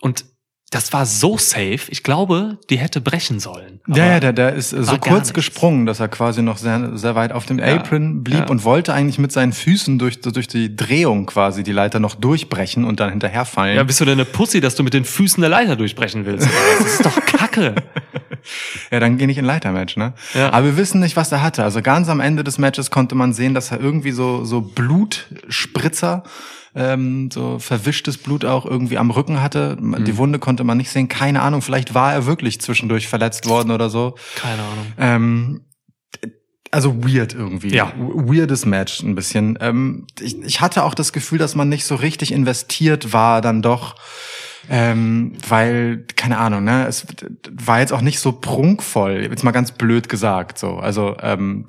Und das war so safe. Ich glaube, die hätte brechen sollen. Ja, Aber- ja, der, der ist so kurz nichts. gesprungen, dass er quasi noch sehr, sehr weit auf dem Ja, Apron blieb ja. und wollte eigentlich mit seinen Füßen durch, durch die Drehung quasi die Leiter noch durchbrechen und dann hinterherfallen. Ja, bist du denn eine Pussy, dass du mit den Füßen der Leiter durchbrechen willst? Das ist doch Kacke. Ja, dann geh nicht in Leitermatch, ne? Ja. Aber wir wissen nicht, was er hatte. Also ganz am Ende des Matches konnte man sehen, dass er irgendwie so, so Blutspritzer, ähm, so verwischtes Blut auch irgendwie am Rücken hatte. Mhm. Die Wunde konnte man nicht sehen. Keine Ahnung, vielleicht war er wirklich zwischendurch verletzt worden oder so. Keine Ahnung. Ähm, also weird irgendwie. Ja. Weirdes Match ein bisschen. Ähm, ich, ich hatte auch das Gefühl, dass man nicht so richtig investiert war dann doch. Ähm, weil, keine Ahnung, ne, es war jetzt auch nicht so prunkvoll, jetzt mal ganz blöd gesagt, so. Also, ähm,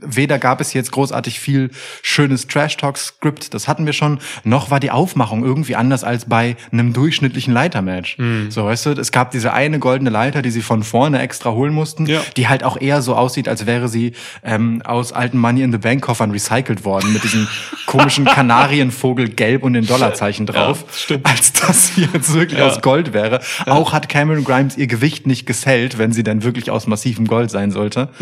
weder gab es jetzt großartig viel schönes Trash-Talk-Skript, das hatten wir schon, noch war die Aufmachung irgendwie anders als bei einem durchschnittlichen Leitermatch. Mhm. So, weißt du, es gab diese eine goldene Leiter, die sie von vorne extra holen mussten, Ja. die halt auch eher so aussieht, als wäre sie ähm, aus alten Money in the Bank Koffern recycelt worden mit diesem komischen Kanarienvogel gelb und den Dollarzeichen drauf, stimmt. als dass sie jetzt wirklich Ja. aus Gold wäre. Auch hat Cameron Grimes ihr Gewicht nicht gesellt, wenn sie dann wirklich aus massivem Gold sein sollte.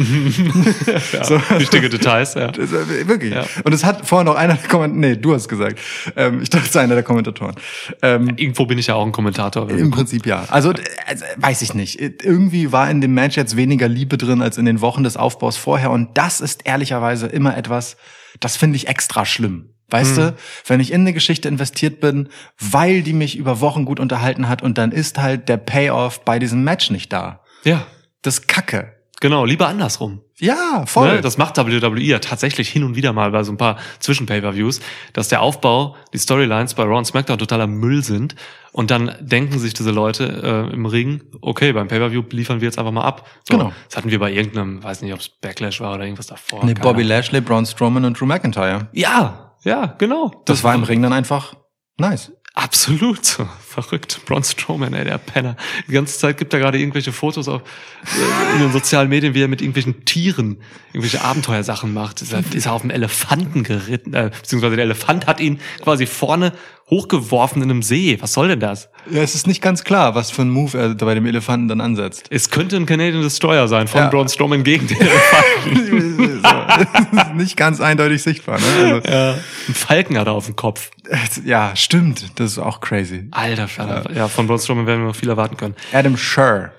Ja, So. Wichtige Details, ja. Äh, wirklich. Ja. Und es hat vorher noch einer der Kommentatoren, nee, du hast gesagt. Ähm, ich dachte, es sei einer der Kommentatoren. Ähm, Irgendwo bin ich ja auch ein Kommentator. im Prinzip ja. Also, äh, also weiß ich nicht. Irgendwie war in dem Match jetzt weniger Liebe drin als in den Wochen des Aufbaus vorher. Und das ist ehrlicherweise immer etwas, das finde ich extra schlimm. Weißt du, wenn ich in eine Geschichte investiert bin, weil die mich über Wochen gut unterhalten hat und dann ist halt der Payoff bei diesem Match nicht da. Ja, Das ist Kacke. genau, lieber andersrum. Ja, voll. Ne? Das macht WWE ja tatsächlich hin und wieder mal bei so ein paar Zwischen-Pay-Per-Views, dass der Aufbau, die Storylines bei Raw und SmackDown totaler Müll sind und dann denken sich diese Leute äh, im Ring, okay, beim Pay-Per-View liefern wir jetzt einfach mal ab. So, Genau. Das hatten wir bei irgendeinem, weiß nicht, ob es Backlash war oder irgendwas davor. nee, Bobby. Lashley, Braun Strowman und Drew McIntyre. Ja, ja, genau. Das war im Ring dann einfach nice. Absolut. So, Verrückt. Braun Strowman, ey, der Penner. Die ganze Zeit gibt er gerade irgendwelche Fotos auf, äh, in den sozialen Medien, wie er mit irgendwelchen Tieren irgendwelche Abenteuersachen macht. Ist er, ist er auf einem Elefanten geritten, äh, beziehungsweise der Elefant hat ihn quasi vorne hochgeworfen in einem See. Was soll denn das? Ja, es ist nicht ganz klar, was für ein Move er bei dem Elefanten dann ansetzt. Es könnte ein Canadian Destroyer sein von Ja. Braun Strowman gegen den Elefanten. so, nicht ganz eindeutig sichtbar. Ne? ja. Ein Falken hat er auf dem Kopf. Also, ja, stimmt. Das ist auch crazy. Alter, Vater. Ja, von Braun Strowman werden wir noch viel erwarten können. Adam Scher.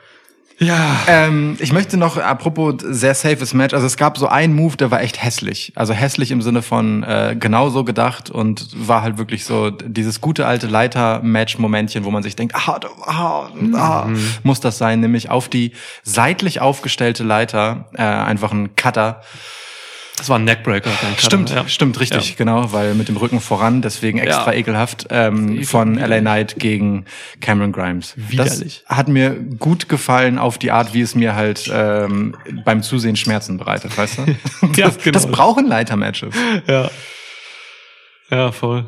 Ja. Ähm, ich möchte noch, apropos sehr safes Match, also es gab so einen Move, der war echt hässlich. Also hässlich im Sinne von äh, genau so gedacht und war halt wirklich so dieses gute alte Leiter-Match-Momentchen, wo man sich denkt, ah, ah, ah, muss das sein, nämlich auf die seitlich aufgestellte Leiter, äh, einfach ein Cutter. Das war ein Neckbreaker. Stimmt, ja. stimmt, richtig, Ja. genau, weil mit dem Rücken voran, deswegen extra Ja. ekelhaft, ähm, von LA Knight gegen Cameron Grimes. Widerlich. Das hat mir gut gefallen auf die Art, wie es mir halt ähm, beim Zusehen Schmerzen bereitet, weißt du? Ja, das, genau. das brauchen Leitermatches. Ja. Ja, voll.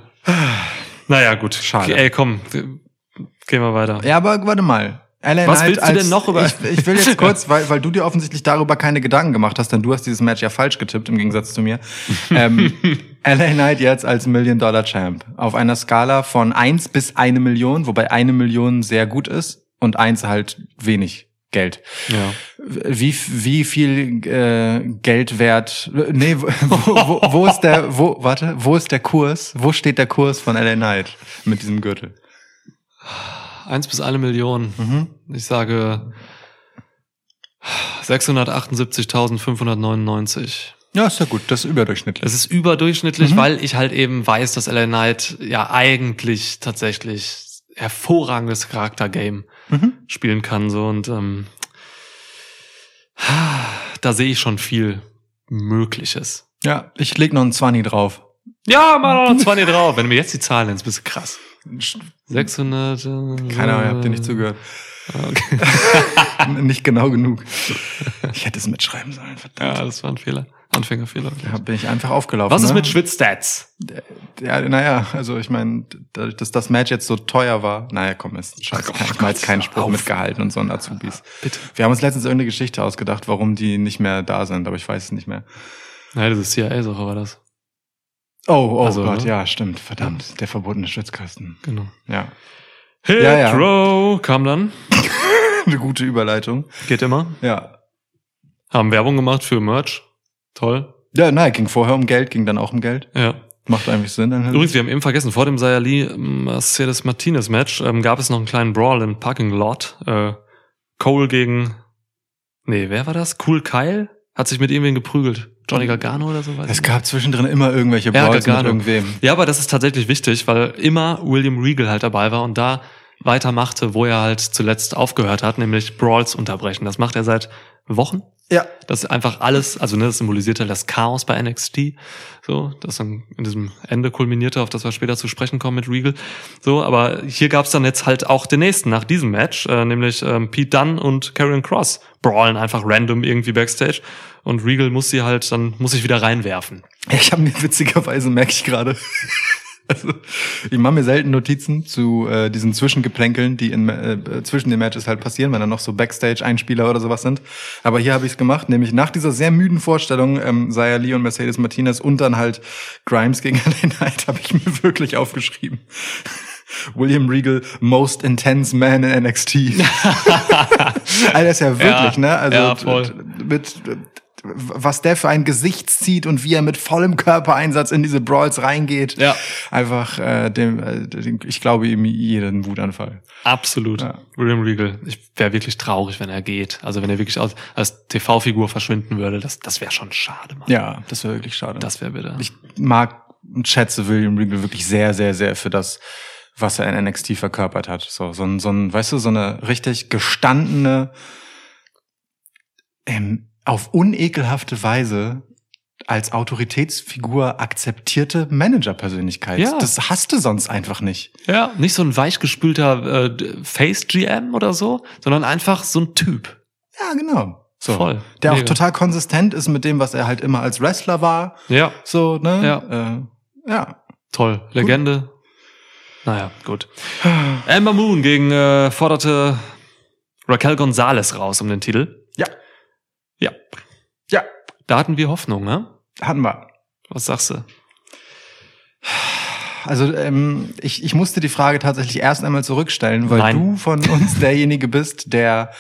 Naja, gut. Schade. Ey, komm, gehen wir weiter. Ja, aber warte mal. LA Was Knight willst du denn noch über- Ich, ich will jetzt kurz, weil, weil du dir offensichtlich darüber keine Gedanken gemacht hast, denn du hast dieses Match ja falsch getippt, im Gegensatz zu mir. ähm, LA Knight jetzt als Million-Dollar-Champ. Auf einer Skala von eins bis eine Million, wobei eine Million sehr gut ist und eins halt wenig Geld. Ja. Wie, wie viel äh, Geld wert? Nee, wo, wo, wo ist der, wo, warte, wo ist der Kurs? Wo steht der Kurs von LA Knight mit diesem Gürtel? Eins bis eine Million. Mhm. Ich sage 678.599. Ja, ist ja gut, das ist überdurchschnittlich. Es ist überdurchschnittlich, weil ich halt eben weiß, dass LA Knight ja eigentlich tatsächlich hervorragendes Charaktergame Mhm. spielen kann. So und ähm, da sehe ich schon viel Mögliches. Ja, ich leg noch einen 20 drauf. Ja, noch 20 drauf. Wenn du mir jetzt die Zahlen nennst, bist du krass. 600. äh, Keine Ahnung, ich hab dir nicht zugehört. Okay. nicht genau genug. Ich hätte es mitschreiben sollen, Ja, verdammt. das war ein Fehler. Anfängerfehler. Da bin ich einfach aufgelaufen. Was ist ne? mit Schwitzstats? Ja, naja, also ich meine, dadurch, dass das Match jetzt so teuer war, naja, komm, ist scheiße, Oh ich mal jetzt keinen Spruch auf. mitgehalten und so ein Azubis. Bitte. Wir haben uns letztens irgendeine Geschichte ausgedacht, warum die nicht mehr da sind, aber ich weiß es nicht mehr. Nein, das ist CIA-Sache, war das. Oh, oh Also, Gott, ne? ja, stimmt, verdammt, der verbotene Schwitzkasten. Genau. Ja, Hit Ja, ja. Row kam dann. eine gute Überleitung. Geht immer. Ja. Haben Werbung gemacht für Merch. Toll. Ja, nein, ging vorher um Geld, ging dann auch um Geld. Ja. Macht eigentlich Sinn. Dann Übrigens, wir haben eben vergessen, vor dem Sayali Mercedes Martinez Match ähm, gab es noch einen kleinen Brawl im Parking Lot. Äh, Cole gegen, nee, wer war das? Cool Kyle? Hat sich mit irgendwen geprügelt. Johnny Gargano oder so? weiß es gab zwischendrin immer irgendwelche Ja, Brawls mit Gargano. irgendwem. Ja, aber das ist tatsächlich wichtig, weil immer William Regal halt dabei war und da weitermachte, wo er halt zuletzt aufgehört hat, nämlich Brawls unterbrechen. Das macht er seit Wochen. Ja. Das ist einfach alles, also ne, das symbolisiert halt das Chaos bei NXT, so, das dann in diesem Ende kulminierte, auf das wir später zu sprechen kommen mit Regal. So, aber hier gab's dann jetzt halt auch den nächsten nach diesem Match, äh, nämlich ähm, Pete Dunne und Karrion Cross brawlen einfach random irgendwie backstage und Regal muss sie halt dann muss sich wieder reinwerfen. Ich habe mir witzigerweise, merke ich gerade, also ich mache mir selten Notizen zu äh, diesen Zwischengeplänkeln, die in, äh, zwischen den Matches halt passieren, wenn da noch so Backstage-Einspieler oder sowas sind. Aber hier habe ich es gemacht, nämlich nach dieser sehr müden Vorstellung, ähm, Zaya Lee und Mercedes Martinez und dann halt Grimes gegen LA Knight, habe ich mir wirklich aufgeschrieben. William Regal, most intense man in NXT. also das ist ja wirklich, Ja, ne? Also ja, mit was der für ein Gesicht zieht und wie er mit vollem Körpereinsatz in diese Brawls reingeht. Ja. Einfach, äh, dem, äh, dem, ich glaube ihm jeden Wutanfall. Absolut. Ja. William Regal. Ich wäre wirklich traurig, wenn er geht. Also wenn er wirklich als, als TV-Figur verschwinden würde, das, das wäre schon schade, Mann. Ja, das wäre wirklich schade. Das wäre bitter. ich mag und schätze William Regal wirklich sehr, sehr, sehr für das, was er in NXT verkörpert hat. So, so ein, so ein, weißt du, so eine richtig gestandene, ähm, auf unekelhafte Weise als Autoritätsfigur akzeptierte Managerpersönlichkeit. Ja. Das hast du sonst einfach nicht. ja, nicht so ein weichgespülter äh, Face-GM oder so, sondern einfach so ein Typ. Ja, genau. So. Voll. Der auch Mega. total konsistent ist mit dem, was er halt immer als Wrestler war. Ja, So, ne? Ja. Äh, ja. toll. Legende. Naja, gut. Amber Moon gegen äh, forderte Raquel Gonzalez raus um den Titel. Ja. Ja. Da hatten wir Hoffnung, ne? Hatten wir. Was sagst du? Also ähm, ich, ich musste die Frage tatsächlich erst einmal zurückstellen, weil Nein. du von uns derjenige bist, der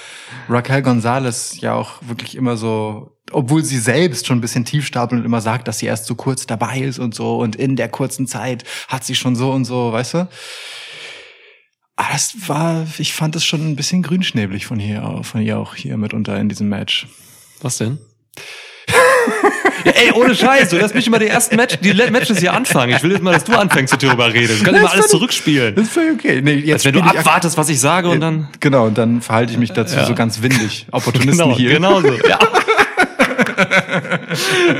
Raquel Gonzalez ja auch wirklich immer so, obwohl sie selbst schon ein bisschen tief stapelt und immer sagt, dass sie erst so kurz dabei ist und so und in der kurzen Zeit hat sie schon so und so, weißt du? Aber das war, ich fand es schon ein bisschen grünschnäbelig von hier, von ihr auch hier mitunter in diesem Match. Was denn? ja, ey, ohne Scheiß, du lässt mich immer die ersten Match, die Matches hier anfangen. Ich will jetzt mal, dass du anfängst, mit darüber redest. Du kannst immer alles zurückspielen. Das ist völlig okay. Nee, jetzt Als wenn du abwartest, was ich sage und dann. Genau, und dann verhalte ich mich dazu Ja. so ganz windig. Opportunisten Genau, hier. genau so. Ja.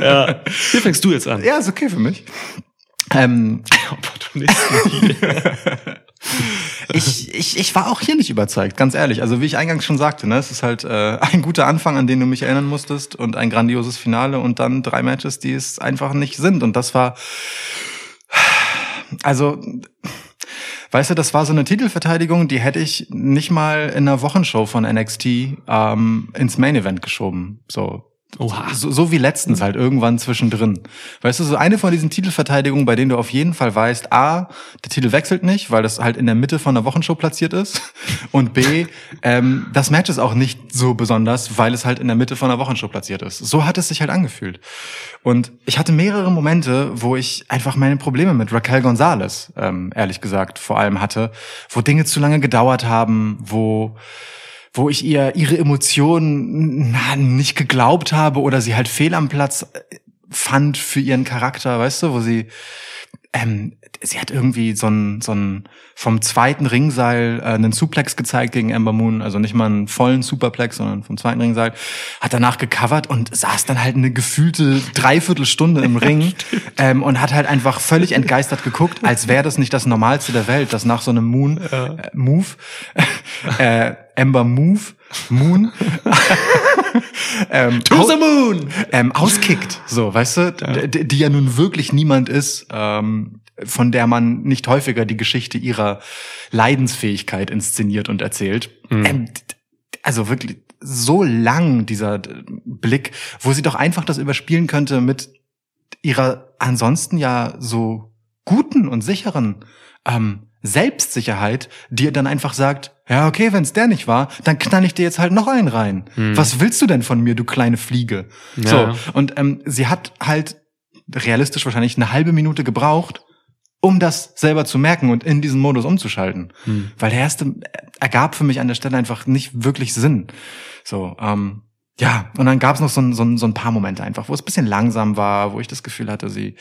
ja. Hier fängst du jetzt an. Ja, ist okay für mich. Ähm, Opportunisten hier. Ich, ich, ich war auch hier nicht überzeugt, ganz ehrlich. Also wie ich eingangs schon sagte, ne, es ist halt äh, ein guter Anfang, an den du mich erinnern musstest und ein grandioses Finale und dann drei Matches, die es einfach nicht sind. Und das war, also, weißt du, das war so eine Titelverteidigung, die hätte ich nicht mal in einer Wochenshow von NXT ähm, ins Main Event geschoben. So, Oha. So, so wie letztens halt irgendwann zwischendrin. Weißt du, so eine von diesen Titelverteidigungen, bei denen du auf jeden Fall weißt, A, der Titel wechselt nicht, weil das halt in der Mitte von der Wochenshow platziert ist. Und B, ähm, das Match ist auch nicht so besonders, weil es halt in der Mitte von der Wochenshow platziert ist. So hat es sich halt angefühlt. Und ich hatte mehrere Momente, wo ich einfach meine Probleme mit Raquel Gonzalez, ähm, ehrlich gesagt, vor allem hatte, wo Dinge zu lange gedauert haben, wo wo ich ihr ihre Emotionen na, nicht geglaubt habe oder sie halt fehl am Platz äh, fand für ihren Charakter, weißt du, wo sie ähm, sie hat irgendwie so ein, so ein vom zweiten Ringseil äh, einen Suplex gezeigt gegen Ember Moon, also nicht mal einen vollen Superplex, sondern vom zweiten Ringseil, hat danach gecovert und saß dann halt eine gefühlte Dreiviertelstunde im Ring ähm, und hat halt einfach völlig entgeistert geguckt, als wäre das nicht das Normalste der Welt, dass nach so einem Moon äh, Move, äh, Ember Move, Moon, ähm, To the moon! ähm, auskickt, so, weißt du, d- die ja nun wirklich niemand ist, ähm, von der man nicht häufiger die Geschichte ihrer Leidensfähigkeit inszeniert und erzählt. Ähm, d- also wirklich so lang dieser Blick, wo sie doch einfach das überspielen könnte mit ihrer ansonsten ja so guten und sicheren ähm, Selbstsicherheit, die ihr dann einfach sagt, ja, okay, wenn es der nicht war, dann knall ich dir jetzt halt noch einen rein. Was willst du denn von mir, du kleine Fliege? Ja. So, und ähm, sie hat halt realistisch wahrscheinlich eine halbe Minute gebraucht, um das selber zu merken und in diesen Modus umzuschalten. Weil der erste ergab für mich an der Stelle einfach nicht wirklich Sinn. So, ähm, ja, und dann gab es noch so ein, so, ein, so ein paar Momente einfach, wo es ein bisschen langsam war, wo ich das Gefühl hatte, sie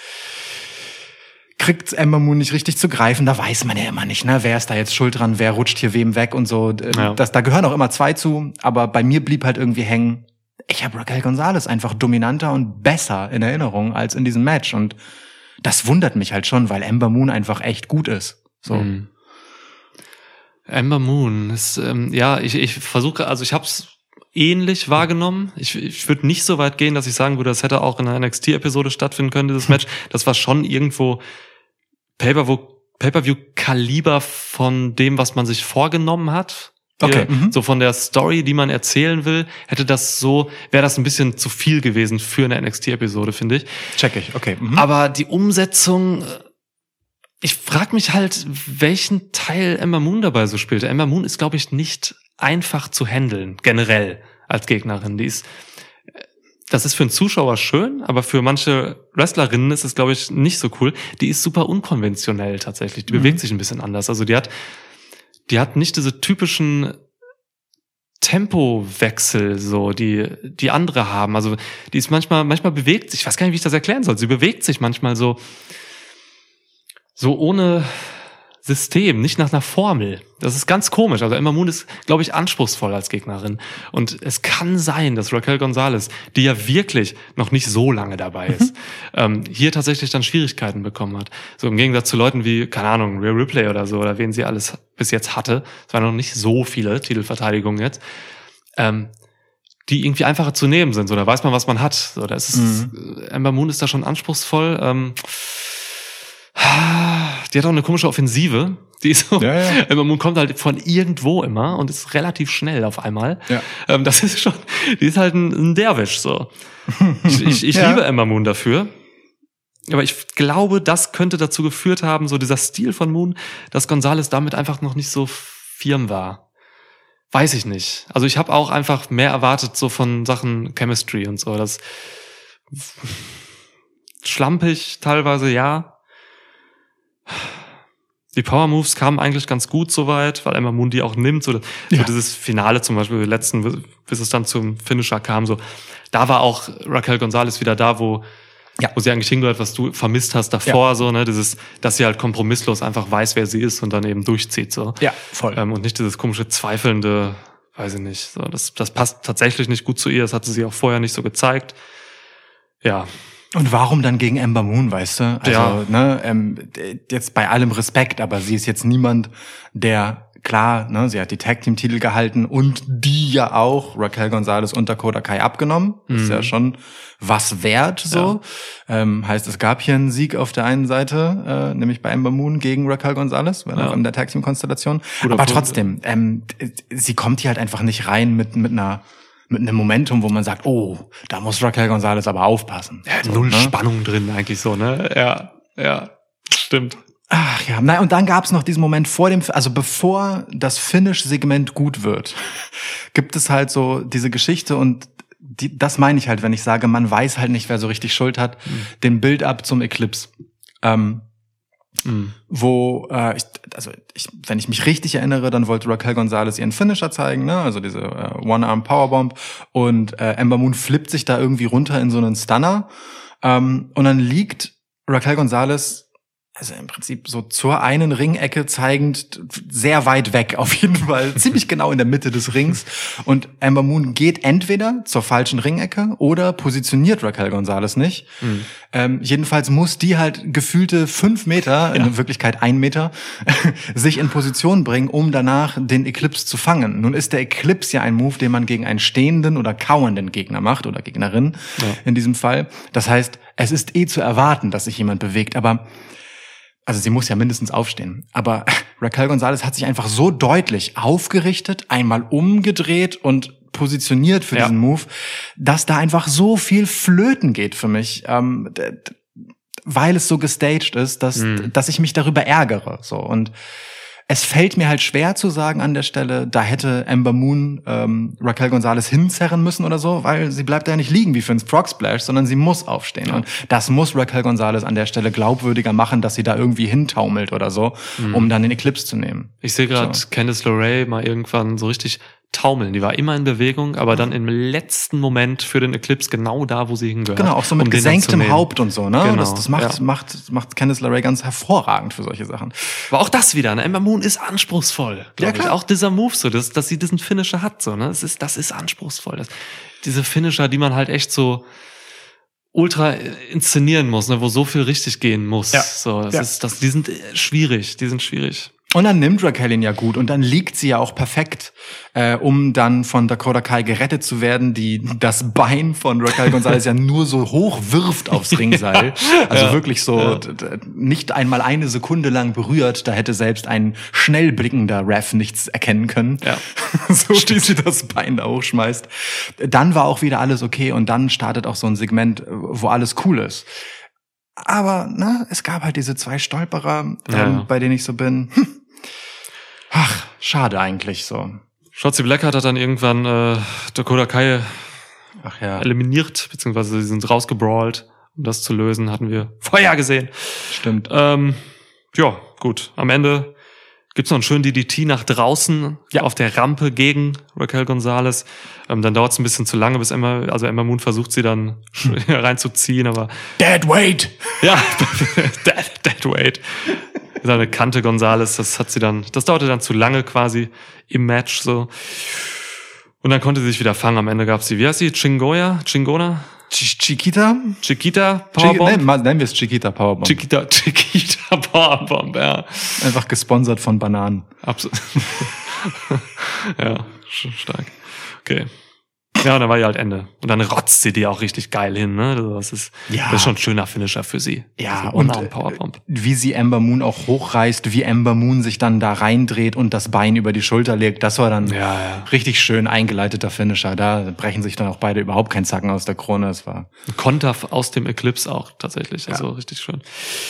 kriegt Ember Moon nicht richtig zu greifen. Da weiß man ja immer nicht, ne? Wer ist da jetzt schuld dran? Wer rutscht hier wem weg und so. Äh, Ja. Das, da gehören auch immer zwei zu. Aber bei mir blieb halt irgendwie hängen. Ich habe Raquel Gonzalez einfach dominanter und besser in Erinnerung als in diesem Match. Und das wundert mich halt schon, weil Ember Moon einfach echt gut ist. So. Mhm. Ember Moon ist, ähm, ja, ich, ich versuche, also ich habe es ähnlich wahrgenommen. Ich, ich würde nicht so weit gehen, dass ich sagen würde, das hätte auch in einer NXT-Episode stattfinden können, dieses Match. Das war schon irgendwo Pay-Per-View-Kaliber von dem, was man sich vorgenommen hat. Okay, mhm. So von der Story, die man erzählen will, hätte das so, wäre das ein bisschen zu viel gewesen für eine NXT-Episode, finde ich. Check ich, okay. Mhm. Aber die Umsetzung, äh, ich frage mich halt, welchen Teil Ember Moon dabei so spielt. Ember Moon ist, glaube ich, nicht einfach zu handeln, generell als Gegnerin. Die ist, das ist für einen Zuschauer schön, aber für manche Wrestlerinnen ist es, glaube ich, nicht so cool. Die ist super unkonventionell tatsächlich. Die bewegt sich ein bisschen anders. Also die hat, die hat nicht diese typischen Tempowechsel, so, die, die andere haben. Also, die ist manchmal, manchmal bewegt sich, ich weiß gar nicht, wie ich das erklären soll. Sie bewegt sich manchmal so, so ohne System, nicht nach einer Formel. Das ist ganz komisch. Also Emma Moon ist, glaube ich, anspruchsvoll als Gegnerin. Und es kann sein, dass Raquel Gonzalez, die ja wirklich noch nicht so lange dabei ist, ähm, hier tatsächlich dann Schwierigkeiten bekommen hat. So im Gegensatz zu Leuten wie, keine Ahnung, Real Ripley oder so, oder wen sie alles bis jetzt hatte. Es waren noch nicht so viele Titelverteidigungen jetzt. Ähm, die irgendwie einfacher zu nehmen sind. So, da weiß man, was man hat. So, da ist es, Ember Moon ist da schon anspruchsvoll. Ähm, die hat auch eine komische Offensive. Die ist so, Ja, ja. Moon kommt halt von irgendwo immer und ist relativ schnell auf einmal. Ja. Ähm, das ist schon, die ist halt ein, ein Derwisch, so. Ich, ich, ich Ja. liebe Ember Moon dafür. Aber ich glaube, das könnte dazu geführt haben, so dieser Stil von Moon, dass Gonzales damit einfach noch nicht so firm war. Weiß ich nicht. Also ich habe auch einfach mehr erwartet so von Sachen Chemistry und so. Das schlampig teilweise, ja. Die Power Moves kamen eigentlich ganz gut soweit, weil Emma Moon die auch nimmt. So, so Ja. dieses Finale zum Beispiel, letzten, bis es dann zum Finisher kam, so, da war auch Raquel Gonzalez wieder da, wo, Ja. wo sie eigentlich hingehört, was du vermisst hast davor, so, ne, dieses, dass sie halt kompromisslos einfach weiß, wer sie ist und dann eben durchzieht, so. Ja, voll. Ähm, und nicht dieses komische, zweifelnde, weiß ich nicht, so, das, das passt tatsächlich nicht gut zu ihr, das hatte sie auch vorher nicht so gezeigt. Ja, Und warum dann gegen Ember Moon, weißt du? Also, Ja. ne, ähm, jetzt bei allem Respekt, aber sie ist jetzt niemand, der, klar, ne, sie hat die Tag Team Titel gehalten und die ja auch, Raquel Gonzalez und Dakota Kai abgenommen. Ist ja schon was wert, so. Ähm, heißt, es gab hier einen Sieg auf der einen Seite, äh, nämlich bei Ember Moon gegen Raquel Gonzalez, wenn Ja. in der Tag Team Konstellation. Guter aber Punkt, trotzdem, ähm, sie kommt hier halt einfach nicht rein mit, mit einer, mit einem Momentum, wo man sagt, oh, da muss Raquel Gonzalez aber aufpassen. ja So, null ne? Spannung drin eigentlich so, ne? Ja, ja, stimmt. Ach ja, na und dann gab's noch diesen Moment vor dem, also bevor das Finish-Segment gut wird, gibt es halt so diese Geschichte und die, das meine ich halt, wenn ich sage, man weiß halt nicht, wer so richtig Schuld hat, den Build-up zum Eclipse. Ähm, Mhm. wo, äh, ich, also ich, wenn ich mich richtig erinnere, dann wollte Raquel Gonzalez ihren Finisher zeigen, ne? also diese äh, One-Arm Powerbomb und äh, Ember Moon flippt sich da irgendwie runter in so einen Stunner ähm, und dann liegt Raquel Gonzalez also im Prinzip so zur einen Ringecke zeigend, sehr weit weg, auf jeden Fall, ziemlich genau in der Mitte des Rings. Und Amber Moon geht entweder zur falschen Ringecke oder positioniert Raquel Gonzalez nicht. Mhm. Ähm, jedenfalls muss die halt gefühlte fünf Meter, in Wirklichkeit ein Meter, sich in Position bringen, um danach den Eclipse zu fangen. Nun ist der Eclipse ja ein Move, den man gegen einen stehenden oder kauernden Gegner macht oder Gegnerin in diesem Fall. Das heißt, es ist eh zu erwarten, dass sich jemand bewegt, aber also sie muss ja mindestens aufstehen. Aber Raquel Gonzalez hat sich einfach so deutlich aufgerichtet, einmal umgedreht und positioniert für Ja. diesen Move, dass da einfach so viel flöten geht für mich, ähm, weil es so gestaged ist, dass, Mhm. dass ich mich darüber ärgere. So und es fällt mir halt schwer zu sagen an der Stelle, da hätte Amber Moon ähm, Raquel Gonzalez hinzerren müssen oder so, weil sie bleibt ja nicht liegen wie für ein Frog Splash, sondern sie muss aufstehen. Und das muss Raquel Gonzalez an der Stelle glaubwürdiger machen, dass sie da irgendwie hintaumelt oder so, um dann den Eclipse zu nehmen. Ich sehe gerade So. Candice LeRae mal irgendwann so richtig taumeln. Die war immer in Bewegung, aber dann im letzten Moment für den Eclipse genau da, wo sie hingehört. Genau, auch so mit um gesenktem. Haupt und so, ne? Genau, das das macht, ja. macht, macht Candice LeRae ganz hervorragend für solche Sachen. Aber auch das wieder, ne? Ember Moon ist anspruchsvoll, Ja, glaube ich. klar. Auch dieser Move so, dass, dass sie diesen Finisher hat, so, ne? Das ist, das ist anspruchsvoll. Das, diese Finisher, die man halt echt so ultra inszenieren muss, ne? Wo so viel richtig gehen muss. Ja. So, das Ja. ist, das, die sind äh, schwierig, die sind schwierig. Und dann nimmt Raquel ihn ja gut und dann liegt sie ja auch perfekt, äh, um dann von Dakota Kai gerettet zu werden, die das Bein von Raquel Gonzalez ja nur so hoch wirft aufs Ringseil. Also Ja. wirklich so Ja. nicht einmal eine Sekunde lang berührt. Da hätte selbst ein schnell blickender Ref nichts erkennen können. Ja. so wie sie das Bein da hochschmeißt. Dann war auch wieder alles okay und dann startet auch so ein Segment, wo alles cool ist. Aber ne, es gab halt diese zwei Stolperer, ähm, bei denen ich so bin. Hm, ach, schade eigentlich so. Shotzi Blackheart hat dann irgendwann äh, Dakota Kai Ach ja, eliminiert, beziehungsweise sie sind rausgebrawlt. Um das zu lösen, hatten wir vorher gesehen. stimmt. Ähm, ja, gut. Am Ende gibt's noch einen schönen DDT nach draußen Ja. auf der Rampe gegen Raquel Gonzalez. Ähm, dann dauert's ein bisschen zu lange, bis Emma, also Emma Moon versucht sie dann reinzuziehen, aber Dead weight. ja, dead, dead weight. Seine Kante Gonzalez, das hat sie dann, das dauerte dann zu lange quasi im Match so. Und dann konnte sie sich wieder fangen. Am Ende gab's sie, wie heißt sie? Chingoya? Chingona? Ch Chiquita? Chiquita Chi Powerbomb? nennen, mal- nennen wir es Chiquita Powerbomb. Chiquita, Chiquita Powerbomb, ja. Einfach gesponsert von Bananen. Absolut. ja, stark. Okay. Ja, und dann war ja halt Ende. Und dann rotzt sie die auch richtig geil hin, ne? Also Das ist, Ja. das ist schon ein schöner Finisher für sie. Ja, Diese und äh, Powerbomb. wie sie Amber Moon auch hochreißt, wie Amber Moon sich dann da reindreht und das Bein über die Schulter legt, das war dann Ja, ja. richtig schön eingeleiteter Finisher. Da brechen sich dann auch beide überhaupt keinen Zacken aus der Krone. Es war Konter aus dem Eclipse auch tatsächlich. Also richtig schön.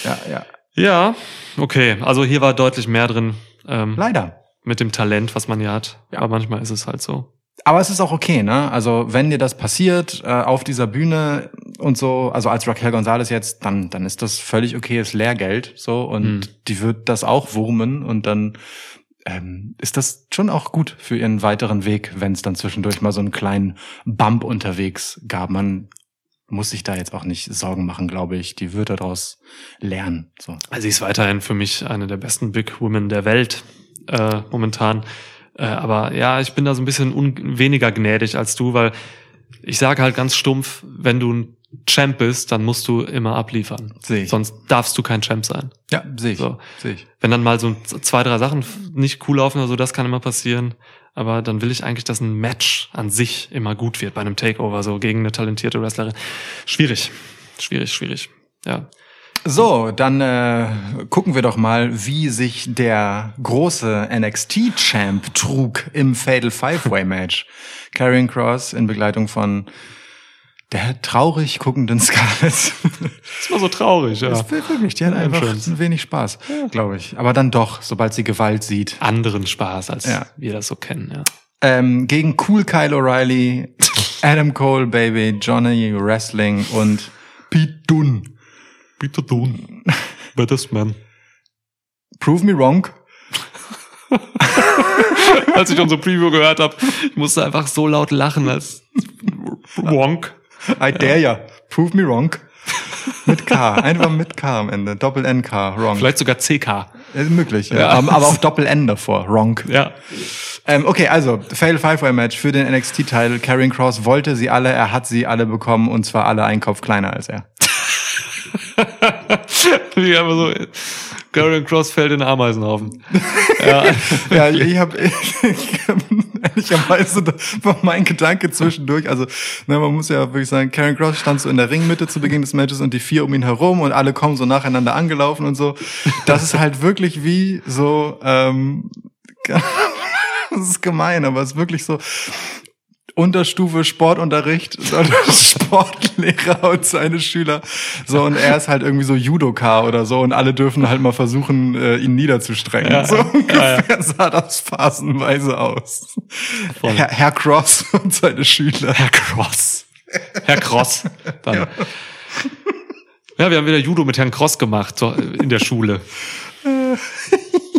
ja, ja. Ja, okay. Also hier war deutlich mehr drin. Ähm, Leider. mit dem Talent, was man hier hat. Ja. Aber manchmal ist es halt so. Aber es ist auch okay, ne? Also wenn dir das passiert äh, auf dieser Bühne und so, also als Raquel Gonzalez jetzt, dann dann ist das völlig okayes Lehrgeld, so und Hm. die wird das auch wurmen und dann ähm, ist das schon auch gut für ihren weiteren Weg, wenn es dann zwischendurch mal so einen kleinen Bump unterwegs gab. Man muss sich da jetzt auch nicht Sorgen machen, glaube ich. Die wird daraus lernen. So. Also sie ist weiterhin für mich eine der besten Big Women der Welt äh, momentan. Äh, aber ja, ich bin da so ein bisschen weniger gnädig als du, weil ich sage halt ganz stumpf, wenn du ein Champ bist, dann musst du immer abliefern. Sehe ich. Sonst darfst du kein Champ sein. Ja, sehe ich. So. Sehe ich. Wenn dann mal so zwei, drei Sachen nicht cool laufen oder so, das kann immer passieren. Aber dann will ich eigentlich, dass ein Match an sich immer gut wird bei einem Takeover, so gegen eine talentierte Wrestlerin. Schwierig. Schwierig, schwierig. Ja. So, dann äh, gucken wir doch mal, wie sich der große NXT-Champ trug im Fatal Five-Way-Match. Karrion Cross in Begleitung von der traurig guckenden Scarlett. Das war so traurig, ja. Das ist wirklich, die hat Ja, einfach ein wenig Spaß, glaube ich. Aber dann doch, sobald sie Gewalt sieht. Anderen Spaß, als Ja. wir das so kennen, ja. Ähm, gegen Cool Kyle O'Reilly, Adam Cole, Baby, Johnny Wrestling und Pete Dunne. Peter Dunn. Baddest Man. Prove me wrong. Als ich unsere Preview gehört habe, ich musste einfach so laut lachen, als Wonk. I dare ya. Prove me wrong. Mit K. Einfach mit K am Ende. Doppel-N-K. Wrong. Vielleicht sogar CK. Äh, möglich, ja. Ja. Aber, aber auch Doppel-N davor. Wrong. Ja. Ähm, okay, also Fail Five-Way Match für den NXT-Title. Karrion Cross wollte sie alle, er hat sie alle bekommen und zwar alle einen Kopf kleiner als er. Wie einfach so, Garen Cross fällt in den Ameisenhaufen. Ja. Ja, ich habe ehrlicherweise war mein Gedanke zwischendurch. Also, ne, man muss ja wirklich sagen, Karen Cross stand so in der Ringmitte zu Beginn des Matches und die vier um ihn herum und alle kommen so nacheinander angelaufen und so. Das ist halt wirklich wie so, ähm, das ist gemein, aber es ist wirklich so. Unterstufe Sportunterricht, Sportlehrer und seine Schüler. So, und er ist halt irgendwie so Judoka oder so und alle dürfen halt mal versuchen, äh, ihn niederzustrengen. Ja, so ja, ungefähr ja. sah das phasenweise aus. Herr, Herr Cross und seine Schüler. Herr Cross. Herr Cross. Dann. Ja. wir haben wieder Judo mit Herrn Cross gemacht so, in der Schule.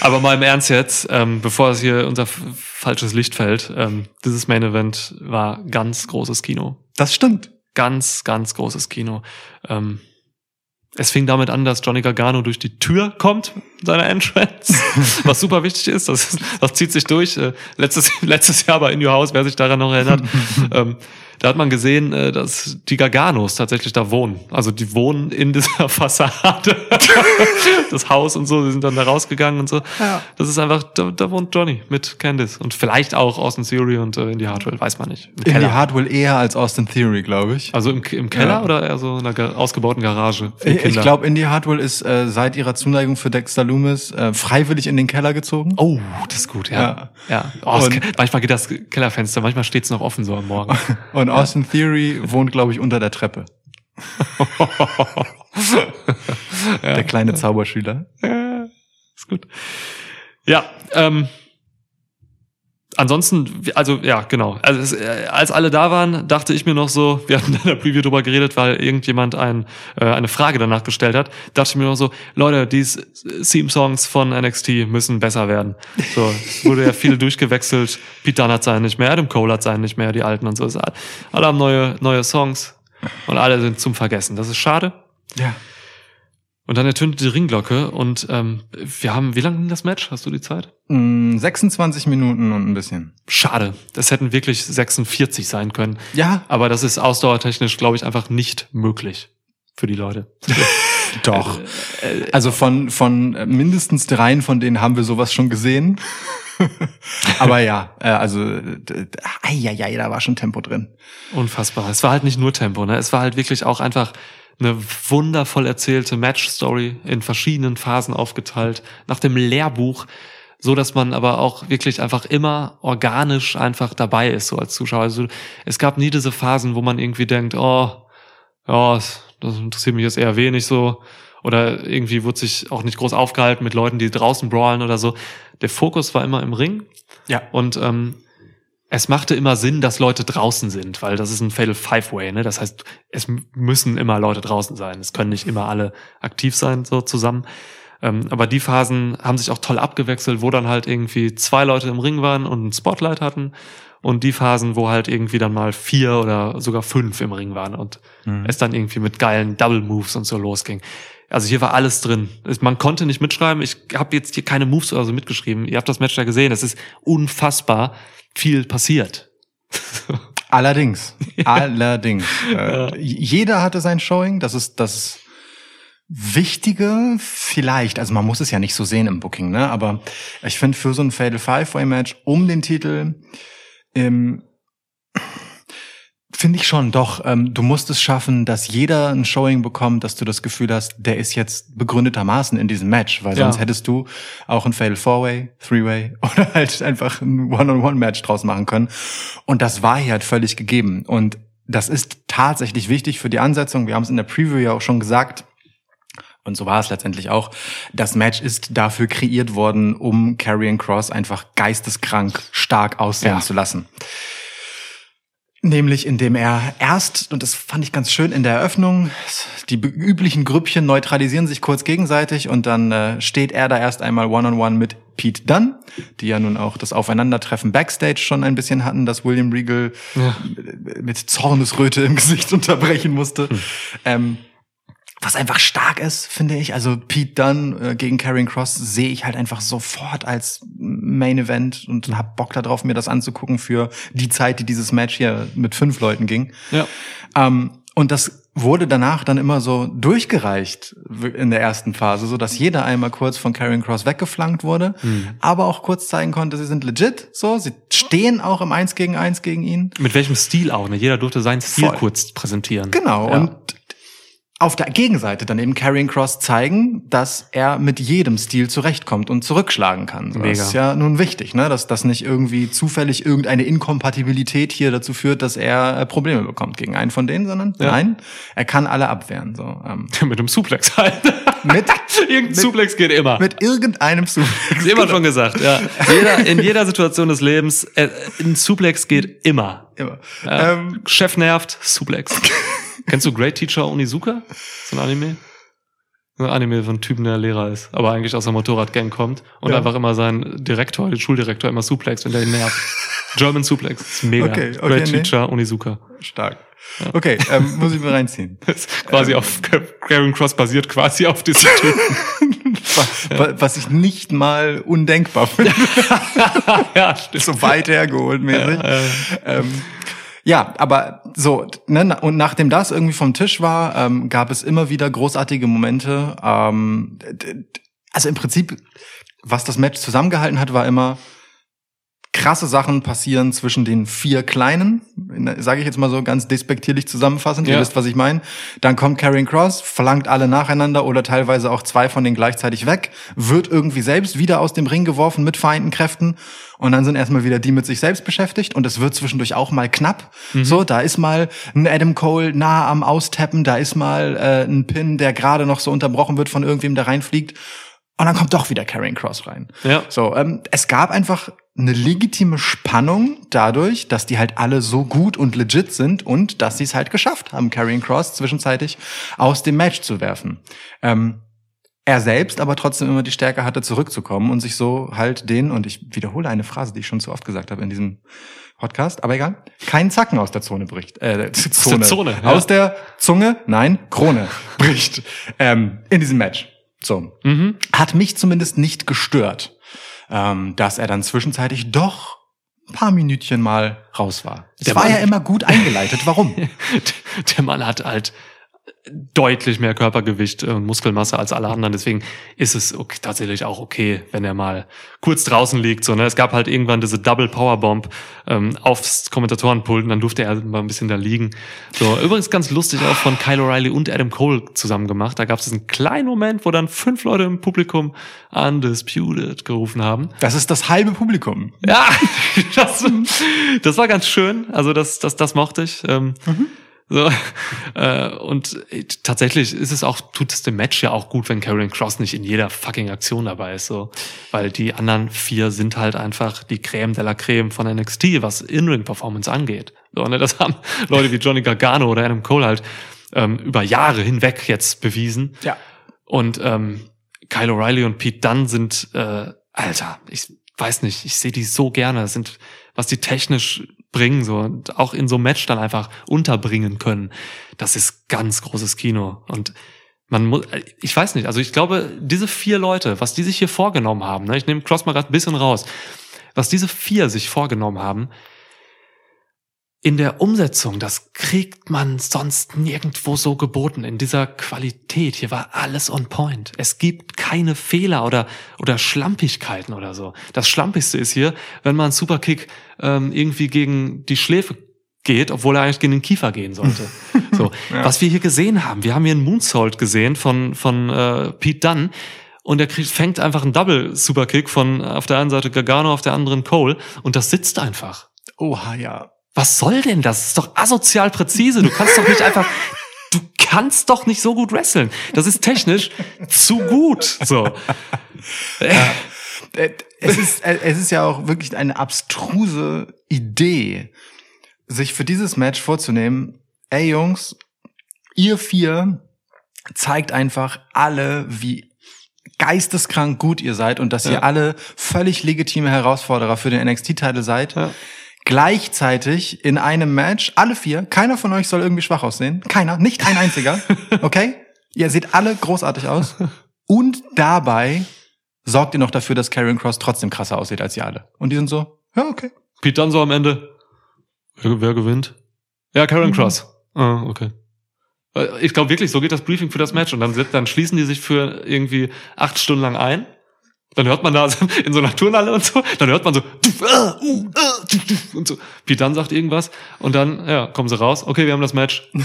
Aber mal im Ernst jetzt, ähm, bevor es hier unser falsches Licht fällt, ähm, dieses Main Event war ganz großes Kino. Das stimmt. Ganz, ganz großes Kino. Ähm, es fing damit an, dass Johnny Gargano durch die Tür kommt, in seiner Entrance, was super wichtig ist. Das, das zieht sich durch. Äh, letztes, letztes Jahr bei In Your House, wer sich daran noch erinnert, ähm, da hat man gesehen, äh, dass die Garganos tatsächlich da wohnen. Also die wohnen in dieser Fassade, das Haus und so. Die sind dann da rausgegangen und so. Ja. Das ist einfach, da, da wohnt Johnny mit Candice und vielleicht auch Austin Theory und äh, Indy Hartwell, weiß man nicht. Im Indy Keller. Hardwell eher als Austin Theory, glaube ich. Also im, im Keller Ja. oder eher so in einer ausgebauten Garage? für Ich, ich Kinder? glaube, Indy Hardwell ist äh, seit ihrer Zuneigung für Dexter Loomis äh, freiwillig in den Keller gezogen. Oh, das ist gut, ja. Ja. ja. Oh, manchmal geht das Kellerfenster, manchmal steht es noch offen so am Morgen. Und Austin Theory wohnt, glaube ich, unter der Treppe. Der kleine Zauberschüler. Ja, ist gut. Ja, ähm, ansonsten, also ja, genau. Also äh, als alle da waren, dachte ich mir noch so, wir hatten in der Preview drüber geredet, weil irgendjemand ein, äh, eine Frage danach gestellt hat, dachte ich mir noch so, Leute, die Theme-Songs von NXT müssen besser werden. So, es wurde ja viel durchgewechselt. Pete Dunne hat seinen nicht mehr, Adam Cole hat seinen nicht mehr, die alten und so. Alle haben neue, neue Songs und alle sind zum Vergessen. Das ist schade. Ja. Und dann ertönte die Ringglocke und ähm, wir haben, wie lange ging das Match? Hast du die Zeit? Mm, 26 Minuten und ein bisschen. Schade. Das hätten wirklich 46 sein können. Ja, Aber das ist ausdauertechnisch, glaube ich, einfach nicht möglich für die Leute. doch. Äh, Also von, von äh, mindestens dreien von denen haben wir sowas schon gesehen. Aber ja, äh, also, ja, ja, da war schon Tempo drin. Unfassbar. Es war halt nicht nur Tempo, ne? Es war halt wirklich auch einfach eine wundervoll erzählte Match-Story in verschiedenen Phasen aufgeteilt, nach dem Lehrbuch, so dass man aber auch wirklich einfach immer organisch einfach dabei ist, so als Zuschauer. Also es gab nie diese Phasen, wo man irgendwie denkt, oh, ja, das interessiert mich jetzt eher wenig so. Oder irgendwie wurde sich auch nicht groß aufgehalten mit Leuten, die draußen brawlen oder so. Der Fokus war immer im Ring. Ja. Und ähm, es machte immer Sinn, dass Leute draußen sind, weil das ist ein Fatal Five-Way, ne? Das heißt, es müssen immer Leute draußen sein. Es können nicht immer alle aktiv sein, so zusammen. Ähm, aber die Phasen haben sich auch toll abgewechselt, wo dann halt irgendwie zwei Leute im Ring waren und ein Spotlight hatten. Und die Phasen, wo halt irgendwie dann mal vier oder sogar fünf im Ring waren und es dann irgendwie mit geilen Double Moves und so losging. Also hier war alles drin. Man konnte nicht mitschreiben. Ich habe jetzt hier keine Moves oder so mitgeschrieben. Ihr habt das Match ja gesehen. Es ist unfassbar viel passiert. Allerdings. Allerdings. Äh, Jeder hatte sein Showing. Das ist das Wichtige vielleicht. Also man muss es ja nicht so sehen im Booking, ne? Aber ich finde für so ein Fatal Five-Way Match um den Titel ähm, finde ich schon doch. Ähm, du musst es schaffen, dass jeder ein Showing bekommt, dass du das Gefühl hast, der ist jetzt begründetermaßen in diesem Match, weil Ja. sonst hättest du auch ein Fatal Four-Way, Three-Way oder halt einfach ein One-on-One-Match draus machen können. Und das war hier halt völlig gegeben. Und das ist tatsächlich wichtig für die Ansetzung. Wir haben es in der Preview ja auch schon gesagt. Und so war es letztendlich auch. Das Match ist dafür kreiert worden, um Karrion Cross einfach geisteskrank stark aussehen Ja. zu lassen. Nämlich indem er erst, und das fand ich ganz schön in der Eröffnung, die üblichen Grüppchen neutralisieren sich kurz gegenseitig und dann äh, steht er da erst einmal one-on-one mit Pete Dunne, die ja nun auch das Aufeinandertreffen Backstage schon ein bisschen hatten, dass William Regal Ja. mit Zornesröte im Gesicht unterbrechen musste. Ähm, was einfach stark ist, finde ich. Also Pete Dunne äh, gegen Karrion Cross sehe ich halt einfach sofort als Main Event und hab Bock darauf, mir das anzugucken für die Zeit, die dieses Match hier mit fünf Leuten ging. Ja. Ähm, und das wurde danach dann immer so durchgereicht in der ersten Phase, so dass jeder einmal kurz von Karrion Cross weggeflankt wurde, aber auch kurz zeigen konnte, sie sind legit, so, sie stehen auch im Eins gegen Eins gegen ihn. Mit welchem Stil auch, ne? Jeder durfte seinen Stil Voll. kurz präsentieren. Genau. Ja. Und auf der Gegenseite dann eben Karrion Cross zeigen, dass er mit jedem Stil zurechtkommt und zurückschlagen kann. So. Das ist ja nun wichtig, ne? dass das nicht irgendwie zufällig irgendeine Inkompatibilität hier dazu führt, dass er äh, Probleme bekommt gegen einen von denen, sondern Ja. nein, er kann alle abwehren. So, ähm, Mit einem Suplex halt. mit, Irgendein Suplex geht immer. mit irgendeinem Suplex. Ist immer schon gesagt, ja. Jeder, in jeder Situation des Lebens, äh, ein Suplex geht immer. Immer. Ja. Ähm, Chef nervt, Suplex. Kennst du Great Teacher Onizuka? So ein Anime? Ein Anime von Typen, der Lehrer ist, aber eigentlich aus der Motorradgang kommt und Ja. einfach immer seinen Direktor, den Schuldirektor immer Suplex, wenn der ihn nervt. German Suplex. ist mega. Okay, okay, Great nee. Teacher Onizuka. stark. Okay, ähm, muss ich mir reinziehen. Das ist quasi auf Karen Cross basiert quasi auf diesem Typen. Was, was ich nicht mal undenkbar finde. ja, stimmt. so weit hergeholt mäßig. Ja, Ähm, ja, aber so, ne, und nachdem das irgendwie vom Tisch war, ähm, gab es immer wieder großartige Momente. Ähm, also im Prinzip, was das Match zusammengehalten hat, war immer krasse Sachen passieren zwischen den vier Kleinen, sage ich jetzt mal so ganz despektierlich zusammenfassend, ihr Ja. wisst, was ich meine. Dann kommt Karrion Cross, verlangt alle nacheinander oder teilweise auch zwei von denen gleichzeitig weg, wird irgendwie selbst wieder aus dem Ring geworfen mit vereinten Kräften und dann sind erstmal wieder die mit sich selbst beschäftigt und es wird zwischendurch auch mal knapp. So, da ist mal ein Adam Cole nah am Austappen, da ist mal äh, ein Pin, der gerade noch so unterbrochen wird von irgendwem, der reinfliegt. Und dann kommt doch wieder Karrion Cross rein. Ja. So, ähm, es gab einfach eine legitime Spannung dadurch, dass die halt alle so gut und legit sind und dass sie es halt geschafft haben, Karrion Cross zwischenzeitlich aus dem Match zu werfen. Ähm, er selbst aber trotzdem immer die Stärke hatte, zurückzukommen und sich so halt den, und ich wiederhole eine Phrase, die ich schon zu oft gesagt habe in diesem Podcast, aber egal, keinen Zacken aus der Zone bricht. Äh, Zone. Zone, ja. Aus der Zunge, nein, Krone bricht ähm, in diesem Match. So Mhm. hat mich zumindest nicht gestört, ähm, dass er dann zwischenzeitlich doch ein paar Minütchen mal raus war. Es Der war Mann- ja immer gut eingeleitet. Warum? Der Mann hat halt deutlich mehr Körpergewicht und Muskelmasse als alle anderen. Deswegen ist es okay, tatsächlich auch okay, wenn er mal kurz draußen liegt. So, ne? Es gab halt irgendwann diese Double Powerbomb ähm, aufs Kommentatorenpult und dann durfte er mal ein bisschen da liegen. So, übrigens ganz lustig auch von Kyle O'Reilly und Adam Cole zusammen gemacht. Da gab es diesen kleinen Moment, wo dann fünf Leute im Publikum Undisputed gerufen haben. Das ist das halbe Publikum. Ja, das, das war ganz schön. Also das, das, das mochte ich. Ähm, so, äh, und tatsächlich ist es auch, tut es dem Match ja auch gut, wenn Karrion Cross nicht in jeder fucking Aktion dabei ist, so. Weil die anderen vier sind halt einfach die Creme de la Creme von NXT, was In-Ring-Performance angeht. So, ne, das haben Leute wie Johnny Gargano oder Adam Cole halt ähm, über Jahre hinweg jetzt bewiesen. Ja. Und ähm, Kyle O'Reilly und Pete Dunne sind, äh, Alter, ich weiß nicht, ich sehe die so gerne. Das sind, was die technisch bringen, so und auch in so einem Match dann einfach unterbringen können. Das ist ganz großes Kino. Und man muss, ich weiß nicht, also ich glaube, diese vier Leute, was die sich hier vorgenommen haben, ne, ich nehme Cross mal gerade ein bisschen raus, was diese vier sich vorgenommen haben, in der Umsetzung, das kriegt man sonst nirgendwo so geboten in dieser Qualität. Hier war alles on point. Es gibt keine Fehler oder oder Schlampigkeiten oder so. Das Schlampigste ist hier, wenn man einen Superkick ähm, irgendwie gegen die Schläfe geht, obwohl er eigentlich gegen den Kiefer gehen sollte. so, was wir hier gesehen haben, wir haben hier einen Moonsault gesehen von von äh, Pete Dunne. Und er kriegt, fängt einfach einen Double Superkick von auf der einen Seite Gargano, auf der anderen Cole und das sitzt einfach. Oha, ja. Was soll denn das? Das ist doch asozial präzise. Du kannst doch nicht einfach, du kannst doch nicht so gut wresteln. Das ist technisch zu gut. So. Äh, Es ist, es ist ja auch wirklich eine abstruse Idee, sich für dieses Match vorzunehmen, ey Jungs, ihr vier zeigt einfach alle, wie geisteskrank gut ihr seid und dass Ja. ihr alle völlig legitime Herausforderer für den NXT-Titel seid. Ja. Gleichzeitig in einem Match, alle vier, keiner von euch soll irgendwie schwach aussehen. Keiner, nicht ein einziger. Okay? Ihr seht alle großartig aus. Und dabei sorgt ihr noch dafür, dass Karrion Cross trotzdem krasser aussieht als ihr alle. Und die sind so, ja, okay. Pete dann so am Ende. Wer, wer gewinnt? Ja, Karen Cross. Ah, okay. Äh, Ich glaube wirklich, so geht das Briefing für das Match. Und dann, dann schließen die sich für irgendwie acht Stunden lang ein. Dann hört man da in so einer Turnhalle und so, dann hört man so "Tuff, ah, uh, tuff", und so. Pete Dunne sagt irgendwas und dann, ja, kommen sie raus. Okay, wir haben das Match.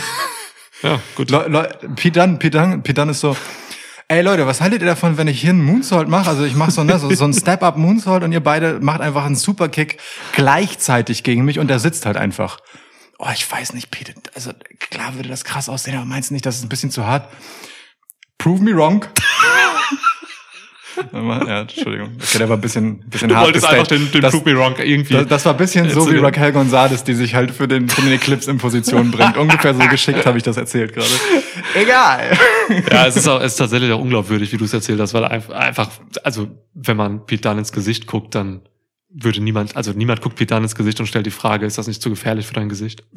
Ja, gut. Le Le Pete Dunne, Pete Dunne, Pete Dunne ist so, ey Leute, was haltet ihr davon, wenn ich hier einen Moonsault mache? Also ich mache so, ne, so, so einen Step-Up Moonsault und ihr beide macht einfach einen Superkick gleichzeitig gegen mich und der sitzt halt einfach. Oh, ich weiß nicht, Pete, also klar würde das krass aussehen, aber meinst du nicht, das ist ein bisschen zu hart? Prove me wrong. Ja, Entschuldigung. Okay, der war ein bisschen, bisschen Du hart wolltest einfach gestaged. den, den das, Prove Me Wrong irgendwie. das, das war ein bisschen so wie Raquel Gonzalez, die sich halt für den, für den Eclipse in Position bringt. Ungefähr so geschickt habe ich das erzählt gerade. Egal. Ja, es ist, auch, es ist tatsächlich auch unglaubwürdig, wie du es erzählt hast, weil einf- einfach, also wenn man Pete Dunne ins Gesicht guckt, dann würde niemand, also niemand guckt Pete Dunne ins Gesicht und stellt die Frage, ist das nicht zu gefährlich für dein Gesicht?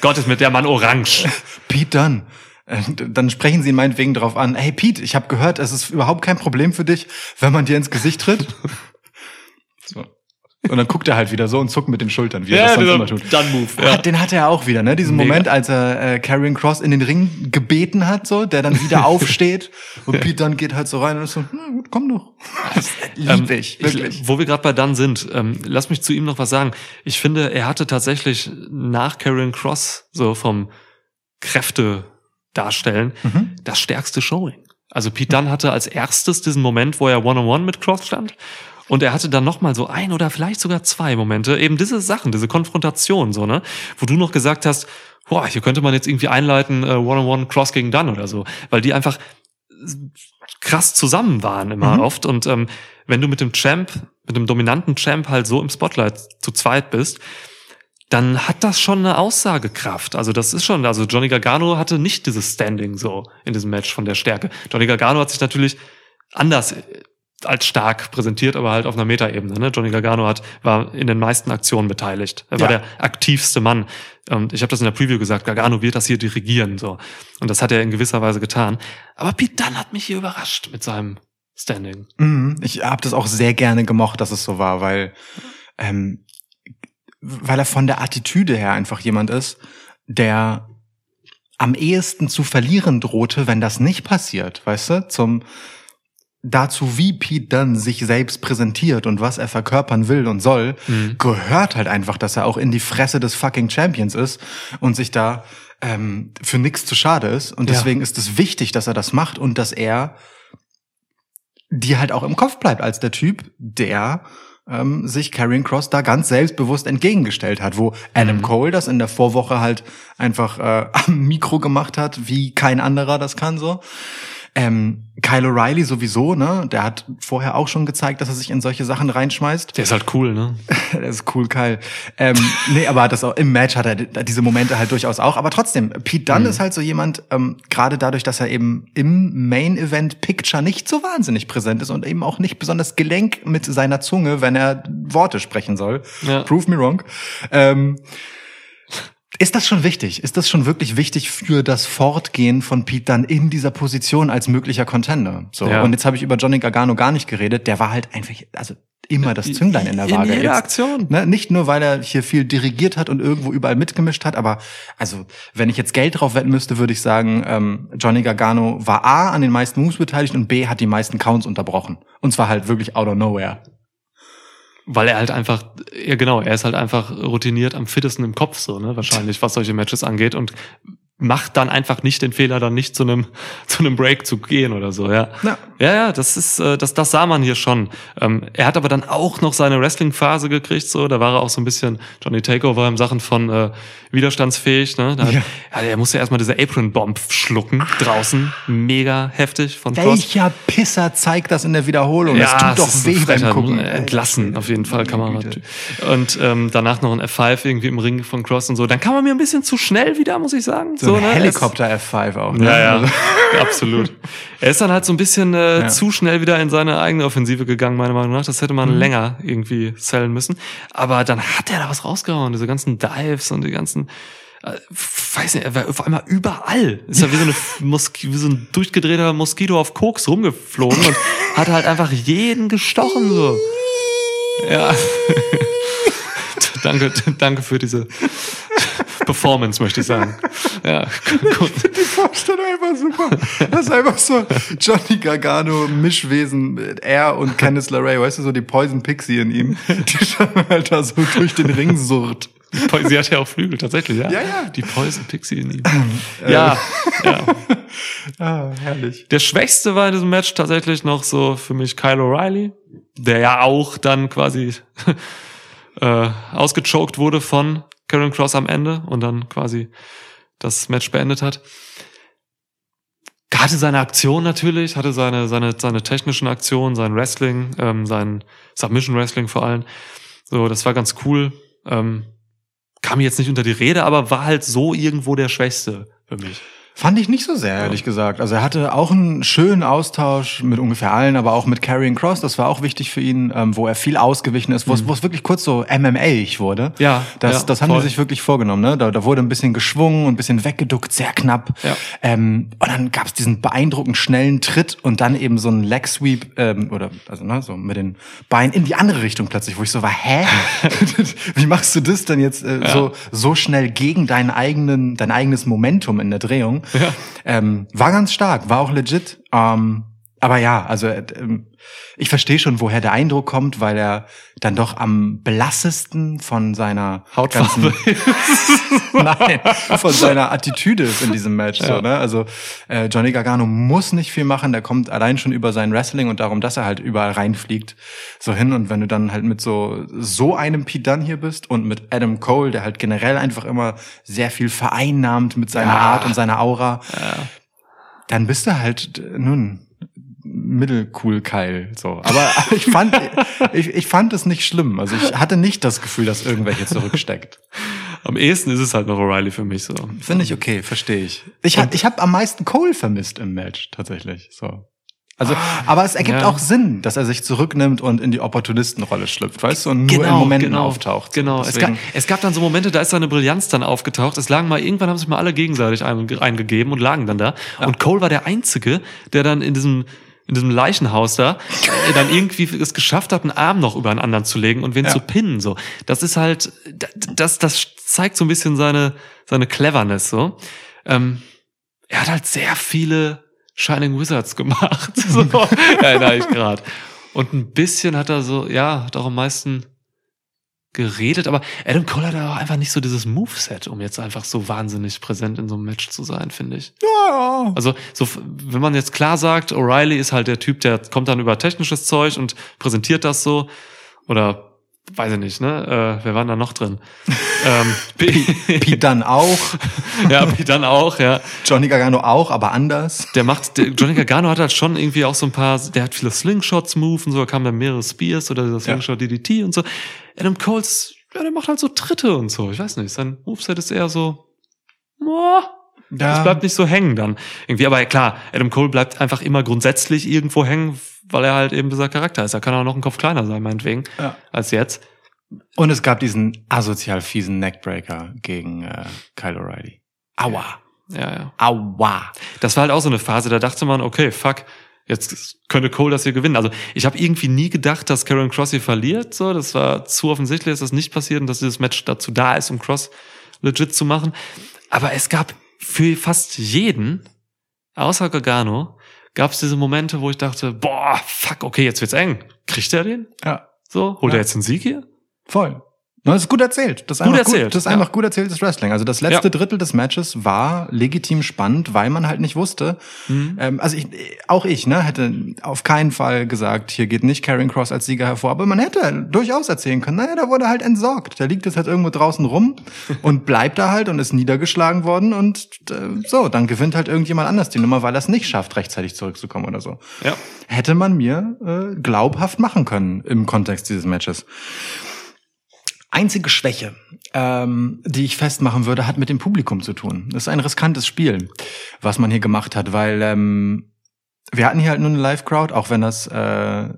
Gott ist mit der Mann orange. Pete Dunn. Äh, Dann sprechen Sie ihn meinetwegen drauf an. Hey Pete, ich habe gehört, es ist überhaupt kein Problem für dich, wenn man dir ins Gesicht tritt. So. Und dann guckt er halt wieder so und zuckt mit den Schultern, wie er das sonst immer tut. Done-Move. Ah, Ja. Den hatte er auch wieder, ne? Diesen Mega. Moment, als er äh, Karrion Cross in den Ring gebeten hat, so, der dann wieder aufsteht und Pete Dunn geht halt so rein und ist so, na gut, komm doch. Das lieb Ähm, ich, wirklich. wo wir gerade bei Dan sind, ähm, lass mich zu ihm noch was sagen. Ich finde, er hatte tatsächlich nach Karen Cross so vom Kräfte darstellen Mhm. das stärkste Showing. Also Pete Dunne hatte als erstes diesen Moment, wo er One-on-One mit Cross stand. Und er hatte dann noch mal so ein oder vielleicht sogar zwei Momente, eben diese Sachen, diese Konfrontation, so, ne? Wo du noch gesagt hast, boah, hier könnte man jetzt irgendwie einleiten, äh, One-on-One Cross gegen Dunne oder so. Weil die einfach krass zusammen waren immer Mhm. oft. Und ähm, wenn du mit dem Champ, mit dem dominanten Champ halt so im Spotlight zu zweit bist, dann hat das schon eine Aussagekraft. Also das ist schon, also Johnny Gargano hatte nicht dieses Standing so in diesem Match von der Stärke. Johnny Gargano hat sich natürlich anders äh, als stark präsentiert, aber halt auf einer Metaebene. Ne? Johnny Gargano hat, war in den meisten Aktionen beteiligt. Er war Ja. der aktivste Mann. Und ich habe das in der Preview gesagt, Gargano wird das hier dirigieren. so Und das hat er in gewisser Weise getan. Aber Pete Dunne hat mich hier überrascht mit seinem Standing. Mhm. Ich habe das auch sehr gerne gemocht, dass es so war, weil, ähm, weil er von der Attitüde her einfach jemand ist, der am ehesten zu verlieren drohte, wenn das nicht passiert, weißt du? Zum dazu, wie Pete Dunne sich selbst präsentiert und was er verkörpern will und soll, Mhm. gehört halt einfach, dass er auch in die Fresse des fucking Champions ist und sich da ähm, für nix zu schade ist. Und Ja. deswegen ist es wichtig, dass er das macht und dass er dir halt auch im Kopf bleibt als der Typ, der ähm, sich Karrion Cross da ganz selbstbewusst entgegengestellt hat, wo Adam Mhm. Cole das in der Vorwoche halt einfach äh, am Mikro gemacht hat, wie kein anderer das kann so. Ähm, Kyle O'Reilly sowieso, ne? Der hat vorher auch schon gezeigt, dass er sich in solche Sachen reinschmeißt. Der ist halt cool, ne? Das ist cool, Kyle. Ähm, nee, aber das auch, im Match hat er diese Momente halt durchaus auch. Aber trotzdem, Pete Dunne ist halt so jemand, ähm, gerade dadurch, dass er eben im Main-Event-Picture nicht so wahnsinnig präsent ist und eben auch nicht besonders gelenk mit seiner Zunge, wenn er Worte sprechen soll. Ja. Prove me wrong. Ähm, ist das schon wichtig? Ist das schon wirklich wichtig für das Fortgehen von Pete Dunne in dieser Position als möglicher Contender? So. Ja. Und jetzt habe ich über Johnny Gargano gar nicht geredet. Der war halt einfach, also immer das Zünglein in der In Waage. jeder Jetzt- Aktion. Ne, nicht nur, weil er hier viel dirigiert hat und irgendwo überall mitgemischt hat, aber also, wenn ich jetzt Geld drauf wetten müsste, würde ich sagen, ähm, Johnny Gargano war A an den meisten Moves beteiligt und B hat die meisten Counts unterbrochen. Und zwar halt wirklich out of nowhere. Weil er halt einfach, ja genau, er ist halt einfach routiniert am fittesten im Kopf so, ne, wahrscheinlich, was solche Matches angeht. Und macht dann einfach nicht den Fehler, dann nicht zu einem zu einem Break zu gehen oder so, ja. Ja. Ja, ja, das ist, äh, das, das sah man hier schon. Ähm, er hat aber dann auch noch seine Wrestling-Phase gekriegt, so, da war er auch so ein bisschen Johnny Takeover im Sachen von äh, widerstandsfähig, ne? Da hat, Ja. ja. er musste erstmal diese Apron-Bomb schlucken draußen, mega heftig von Cross. Welcher Pisser zeigt das in der Wiederholung? das tut doch weh beim. Gucken. Entlassen, auf jeden Fall, kann man. Güte. Und ähm, danach noch ein F5 irgendwie im Ring von Cross und so. Dann kam er mir ein bisschen zu schnell wieder, muss ich sagen. So, So ein ne? Helikopter F5 auch. Ne? Ja, ja, Also, absolut. Er ist dann halt so ein bisschen äh, Ja. zu schnell wieder in seine eigene Offensive gegangen, meiner Meinung nach. Das hätte Mhm. man länger irgendwie sellen müssen. Aber dann hat er da was rausgehauen, diese ganzen Dives und die ganzen, äh, weiß nicht, er war auf einmal überall. Ist ja wie so, eine Moski wie so ein durchgedrehter Moskito auf Koks rumgeflogen und hat halt einfach jeden gestochen, so. Ja. danke, danke für diese Performance, möchte ich sagen. Ja, gut. die Vorstellung einfach super. Das ist einfach so Johnny Gargano, Mischwesen, er und Candice LeRae, weißt du, so die Poison Pixie in ihm, die schon halt da so durch den Ring surrt. Sie hat ja auch Flügel, tatsächlich, ja. Ja, ja. Die Poison Pixie in ihm. ja, ja. Ah, herrlich. Der Schwächste war in diesem Match tatsächlich noch so für mich Kyle O'Reilly, der ja auch dann quasi äh, ausgechoked wurde von Karen Cross am Ende und dann quasi das Match beendet hat. Hatte seine Aktion natürlich, hatte seine, seine, seine technischen Aktionen, sein Wrestling, ähm, sein Submission Wrestling vor allem. So, das war ganz cool. Ähm, kam jetzt nicht unter die Rede, aber war halt so irgendwo der Schwächste für mich. Fand ich nicht so sehr, ehrlich gesagt. Also er hatte auch einen schönen Austausch mit ungefähr allen, aber auch mit Karrion Cross. Das war auch wichtig für ihn, ähm, wo er viel ausgewichen ist, wo es wo es wirklich kurz so MMA-ig wurde. Mhm. Ja, Das, ja, das haben voll. die sich wirklich vorgenommen. Ne? Da, da wurde ein bisschen geschwungen und ein bisschen weggeduckt, sehr knapp. Ja. Ähm, und dann gab es diesen beeindruckend schnellen Tritt und dann eben so einen Leg Sweep ähm, oder also ne, so mit den Beinen in die andere Richtung plötzlich, wo ich so war, hä? Wie machst du das denn jetzt äh, so so schnell gegen deinen eigenen dein eigenes Momentum in der Drehung? Ja. Ähm, war ganz stark, war auch legit. Ähm, aber ja, also äh, ähm, ich verstehe schon, woher der Eindruck kommt, weil er dann doch am blassesten von seiner Hautfarbe. Nein, von seiner Attitüde ist in diesem Match. So, ne? Also äh, Johnny Gargano muss nicht viel machen, der kommt allein schon über sein Wrestling und darum, dass er halt überall reinfliegt, so hin. Und wenn du dann halt mit so so einem Pete Dunne hier bist und mit Adam Cole, der halt generell einfach immer sehr viel vereinnahmt mit seiner Ja. Art und seiner Aura, dann bist du halt äh, nun mittelcool Keil so aber ich fand ich, ich fand es nicht schlimm also ich hatte nicht das Gefühl dass irgendwelche zurücksteckt Am ehesten ist es halt noch O'Reilly für mich so. Finde ich okay, verstehe ich. Ich habe ich hab am meisten Cole vermisst im Match, tatsächlich. So. Also, aber es ergibt ja. auch Sinn, dass er sich zurücknimmt und in die Opportunistenrolle schlüpft, weißt du, und nur in Momenten auftaucht. Genau. Es gab, es gab dann so Momente, da ist seine Brillanz dann aufgetaucht. Es lagen mal, irgendwann haben sich mal alle gegenseitig ein- eingegeben und lagen dann da. Und Cole war der Einzige, der dann in diesem, in diesem Leichenhaus da, äh, dann irgendwie es geschafft hat, einen Arm noch über einen anderen zu legen und wen Ja. zu pinnen, so. Das ist halt, das, das zeigt so ein bisschen seine, seine Cleverness, so. Ähm, er hat halt sehr viele Shining Wizards gemacht. So, erinnere ich gerade. Und ein bisschen hat er so, ja, hat auch am meisten geredet, aber Adam Cole hat auch einfach nicht so dieses Moveset, um jetzt einfach so wahnsinnig präsent in so einem Match zu sein, finde ich. ja, Also, so, wenn man jetzt klar sagt, O'Reilly ist halt der Typ, der kommt dann über technisches Zeug und präsentiert das so, oder weiß ich nicht, ne? Äh, wer war denn da noch drin? ähm, Pete Dunne auch, ja, dann auch, ja. Johnny Gargano auch, aber anders. Der macht, der, Johnny Gargano hat halt schon irgendwie auch so ein paar, der hat viele Slingshots-Move und so, da kamen dann mehrere Spears oder dieser Slingshot DDT und so. Adam Coles, ja, der macht halt so Tritte und so, ich weiß nicht, sein Moveset ist eher so, boah, das bleibt nicht so hängen dann. Irgendwie, aber ja, klar, Adam Cole bleibt einfach immer grundsätzlich irgendwo hängen, weil er halt eben dieser Charakter ist. Er kann auch noch einen Kopf kleiner sein, meinetwegen, Ja. als jetzt. Und es gab diesen asozial fiesen Neckbreaker gegen äh, Kyle O'Reilly. Aua. Ja, ja. Aua. Das war halt auch so eine Phase, da dachte man, okay, fuck, jetzt könnte Cole das hier gewinnen. Also ich habe irgendwie nie gedacht, dass Karen Cross hier verliert. So, das war zu offensichtlich, dass das nicht passiert und dass dieses Match dazu da ist, um Cross legit zu machen. Aber es gab für fast jeden, außer Gargano, gab es diese Momente, wo ich dachte, boah, fuck, okay, jetzt wird's eng. Kriegt er den? Ja, So, holt Ja. er jetzt den Sieg hier? voll. Das ist gut erzählt. Das ist Gut einfach erzählt, Gut, das ist ja. einfach gut erzähltes Wrestling. Also das letzte Ja. Drittel des Matches war legitim spannend, weil man halt nicht wusste. Mhm. Ähm, also ich, auch ich, ne, hätte auf keinen Fall gesagt, hier geht nicht Karrion Cross als Sieger hervor. Aber man hätte durchaus erzählen können, naja, da wurde halt entsorgt. Der liegt jetzt halt irgendwo draußen rum und bleibt da halt und ist niedergeschlagen worden und äh, so, dann gewinnt halt irgendjemand anders die Nummer, weil er es nicht schafft, rechtzeitig zurückzukommen oder so. Ja. Hätte man mir äh, glaubhaft machen können im Kontext dieses Matches. Einzige Schwäche, ähm, die ich festmachen würde, hat mit dem Publikum zu tun. Das ist ein riskantes Spiel, was man hier gemacht hat, weil ähm, wir hatten hier halt nur eine Live-Crowd, auch wenn das äh,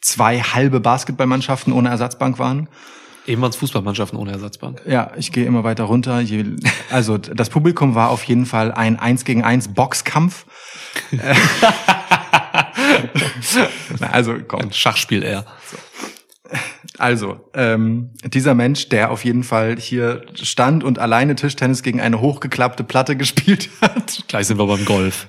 zwei halbe Basketballmannschaften ohne Ersatzbank waren. Eben waren es Fußballmannschaften ohne Ersatzbank. Ja, ich gehe immer weiter runter. Je, also das Publikum war auf jeden Fall ein Eins gegen eins Boxkampf. Na, also komm. Ein Schachspiel eher. Also, ähm, dieser Mensch, der auf jeden Fall hier stand und alleine Tischtennis gegen eine hochgeklappte Platte gespielt hat. Gleich sind wir beim Golf.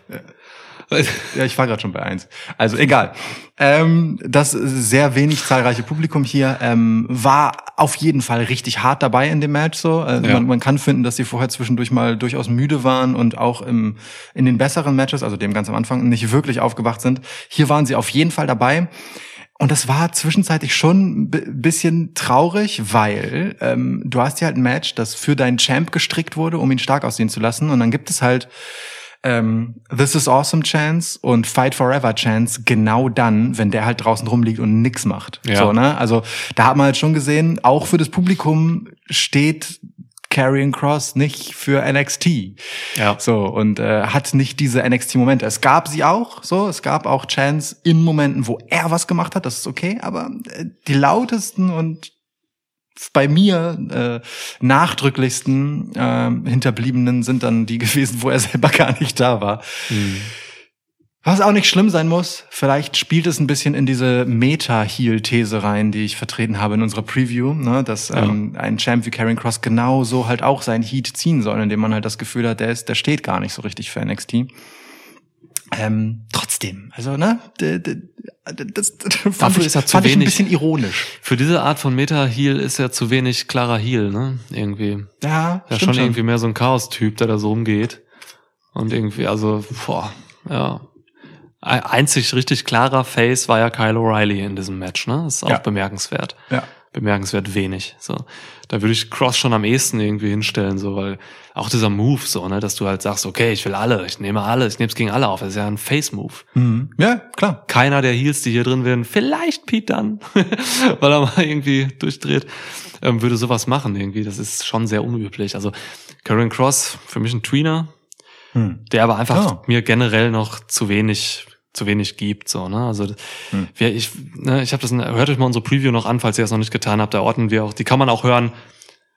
Ja, ich war gerade schon bei eins. Also egal. Ähm, das sehr wenig zahlreiche Publikum hier ähm, war auf jeden Fall richtig hart dabei in dem Match. So, äh, Ja. man, man kann finden, dass sie vorher zwischendurch mal durchaus müde waren und auch im in den besseren Matches, also dem ganz am Anfang, nicht wirklich aufgewacht sind. Hier waren sie auf jeden Fall dabei. Und das war zwischenzeitlich schon ein bi- bisschen traurig, weil ähm, du hast ja halt ein Match, das für deinen Champ gestrickt wurde, um ihn stark aussehen zu lassen. Und dann gibt es halt ähm, This is Awesome Chance und Fight Forever Chance genau dann, wenn der halt draußen rumliegt und nix macht. Ja. So, ne? Also da hat man halt schon gesehen, auch für das Publikum steht Karrion Cross nicht für NXT. Ja. So, und äh, hat nicht diese NXT-Momente. Es gab sie auch, so, es gab auch Chance in Momenten, wo er was gemacht hat, das ist okay, aber äh, die lautesten und bei mir äh, nachdrücklichsten äh, Hinterbliebenen sind dann die gewesen, wo er selber gar nicht da war. Was auch nicht schlimm sein muss, vielleicht spielt es ein bisschen in diese Meta-Heal-These rein, die ich vertreten habe in unserer Preview, ne, dass ähm, ein Champ wie Karrion Cross genau so halt auch sein Heat ziehen soll, indem man halt das Gefühl hat, der ist, der steht gar nicht so richtig für NXT. Ähm, trotzdem, also ne, das, das fand, Dafür ich, ist er zu fand ich ein wenig. bisschen ironisch. Für diese Art von Meta-Heal ist er zu wenig klarer Heal, ne? Irgendwie. Ja, Ja, stimmt schon irgendwie mehr so ein Chaos-Typ, der da so rumgeht. Und irgendwie, also, boah, ja. Ein- Einzig richtig klarer Face war ja Kyle O'Reilly in diesem Match, ne? Das ist auch Ja. bemerkenswert. Ja. Bemerkenswert wenig. So. Da würde ich Cross schon am ehesten irgendwie hinstellen, so, weil auch dieser Move, so, ne, dass du halt sagst, okay, ich will alle, ich nehme alle, ich nehme es gegen alle auf. Das ist ja ein Face-Move. Mhm. Ja, klar. Keiner der Heels, die hier drin wären, vielleicht Pete dann, weil er mal irgendwie durchdreht, ähm, würde sowas machen irgendwie. Das ist schon sehr unüblich. Also Karen Cross, für mich ein Tweener, Hm. der aber einfach Ja. mir generell noch zu wenig zu wenig gibt so ne also Hm. wir, ich ne, ich habe das hört euch mal unsere Preview noch an falls ihr das noch nicht getan habt da ordnen wir auch die kann man auch hören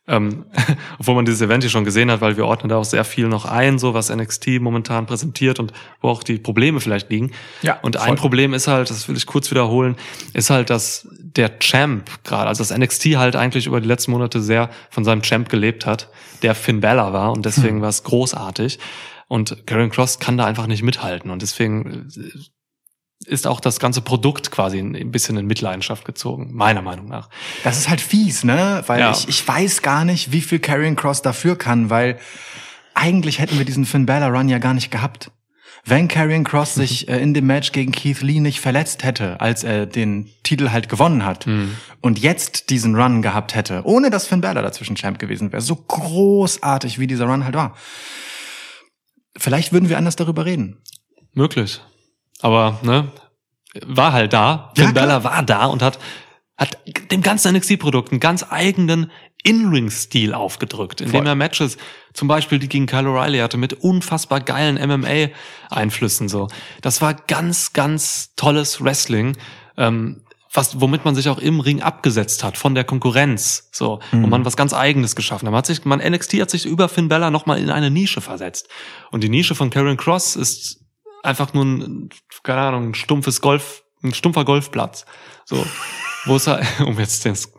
ähm, obwohl man dieses Event hier schon gesehen hat weil wir ordnen da auch sehr viel noch ein so was NXT momentan präsentiert und wo auch die Probleme vielleicht liegen Ja, und voll. ein Problem ist halt das will ich kurz wiederholen ist halt dass der Champ gerade also das NXT halt eigentlich über die letzten Monate sehr von seinem Champ gelebt hat der Finn Balor war und deswegen war es großartig und Karen Cross kann da einfach nicht mithalten. Und deswegen äh, ist auch das ganze Produkt quasi ein bisschen in Mitleidenschaft gezogen, meiner Meinung nach. Das ist halt fies, ne? Weil Ja. ich, ich weiß gar nicht, wie viel Karrion Cross dafür kann, weil eigentlich hätten wir diesen Finn Balor Run ja gar nicht gehabt. Wenn Karrion Cross sich äh, in dem Match gegen Keith Lee nicht verletzt hätte, als er den Titel halt gewonnen hat und jetzt diesen Run gehabt hätte, ohne dass Finn Balor dazwischen Champ gewesen wäre, so großartig wie dieser Run halt war. Vielleicht würden wir anders darüber reden. Möglich. Aber, ne, war halt da. Ja, Finn. Balor war da und hat, hat dem ganzen NXT-Produkt einen ganz eigenen In-Ring-Stil aufgedrückt, indem Voll. er Matches, zum Beispiel die gegen Kyle O'Reilly hatte, mit unfassbar geilen MMA-Einflüssen so. Das war ganz, ganz tolles Wrestling. Ähm, was, womit man sich auch im Ring abgesetzt hat von der Konkurrenz, so, wo man was ganz Eigenes geschaffen hat. Man hat sich, man NXT hat sich über Finn Bella nochmal in eine Nische versetzt. Und die Nische von Karen Cross ist einfach nur ein, keine Ahnung, ein stumpfes Golf, ein stumpfer Golfplatz. So, wo es halt, um jetzt das,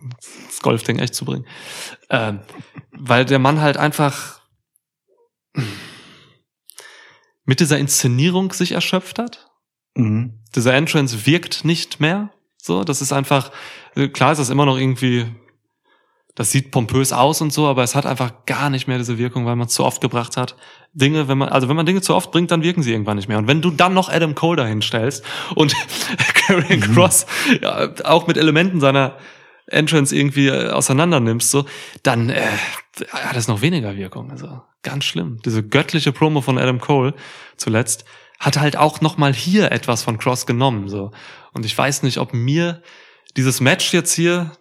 das Golfding echt zu bringen. Ähm, weil der Mann halt einfach mit dieser Inszenierung sich erschöpft hat Mhm. dieser Entrance wirkt nicht mehr. So, das ist einfach, äh, klar ist das immer noch irgendwie, das sieht pompös aus und so, aber es hat einfach gar nicht mehr diese Wirkung, weil man es zu oft gebracht hat. Dinge, wenn man, also wenn man Dinge zu oft bringt, dann wirken sie irgendwann nicht mehr. Und wenn du dann noch Adam Cole dahin stellst und Karrion Cross ja, auch mit Elementen seiner Entrance irgendwie äh, auseinander nimmst, so, dann äh, hat es noch weniger Wirkung. Also ganz schlimm. Diese göttliche Promo von Adam Cole zuletzt hat halt auch noch mal hier etwas von Cross genommen. So und ich weiß nicht, ob mir dieses Match jetzt hier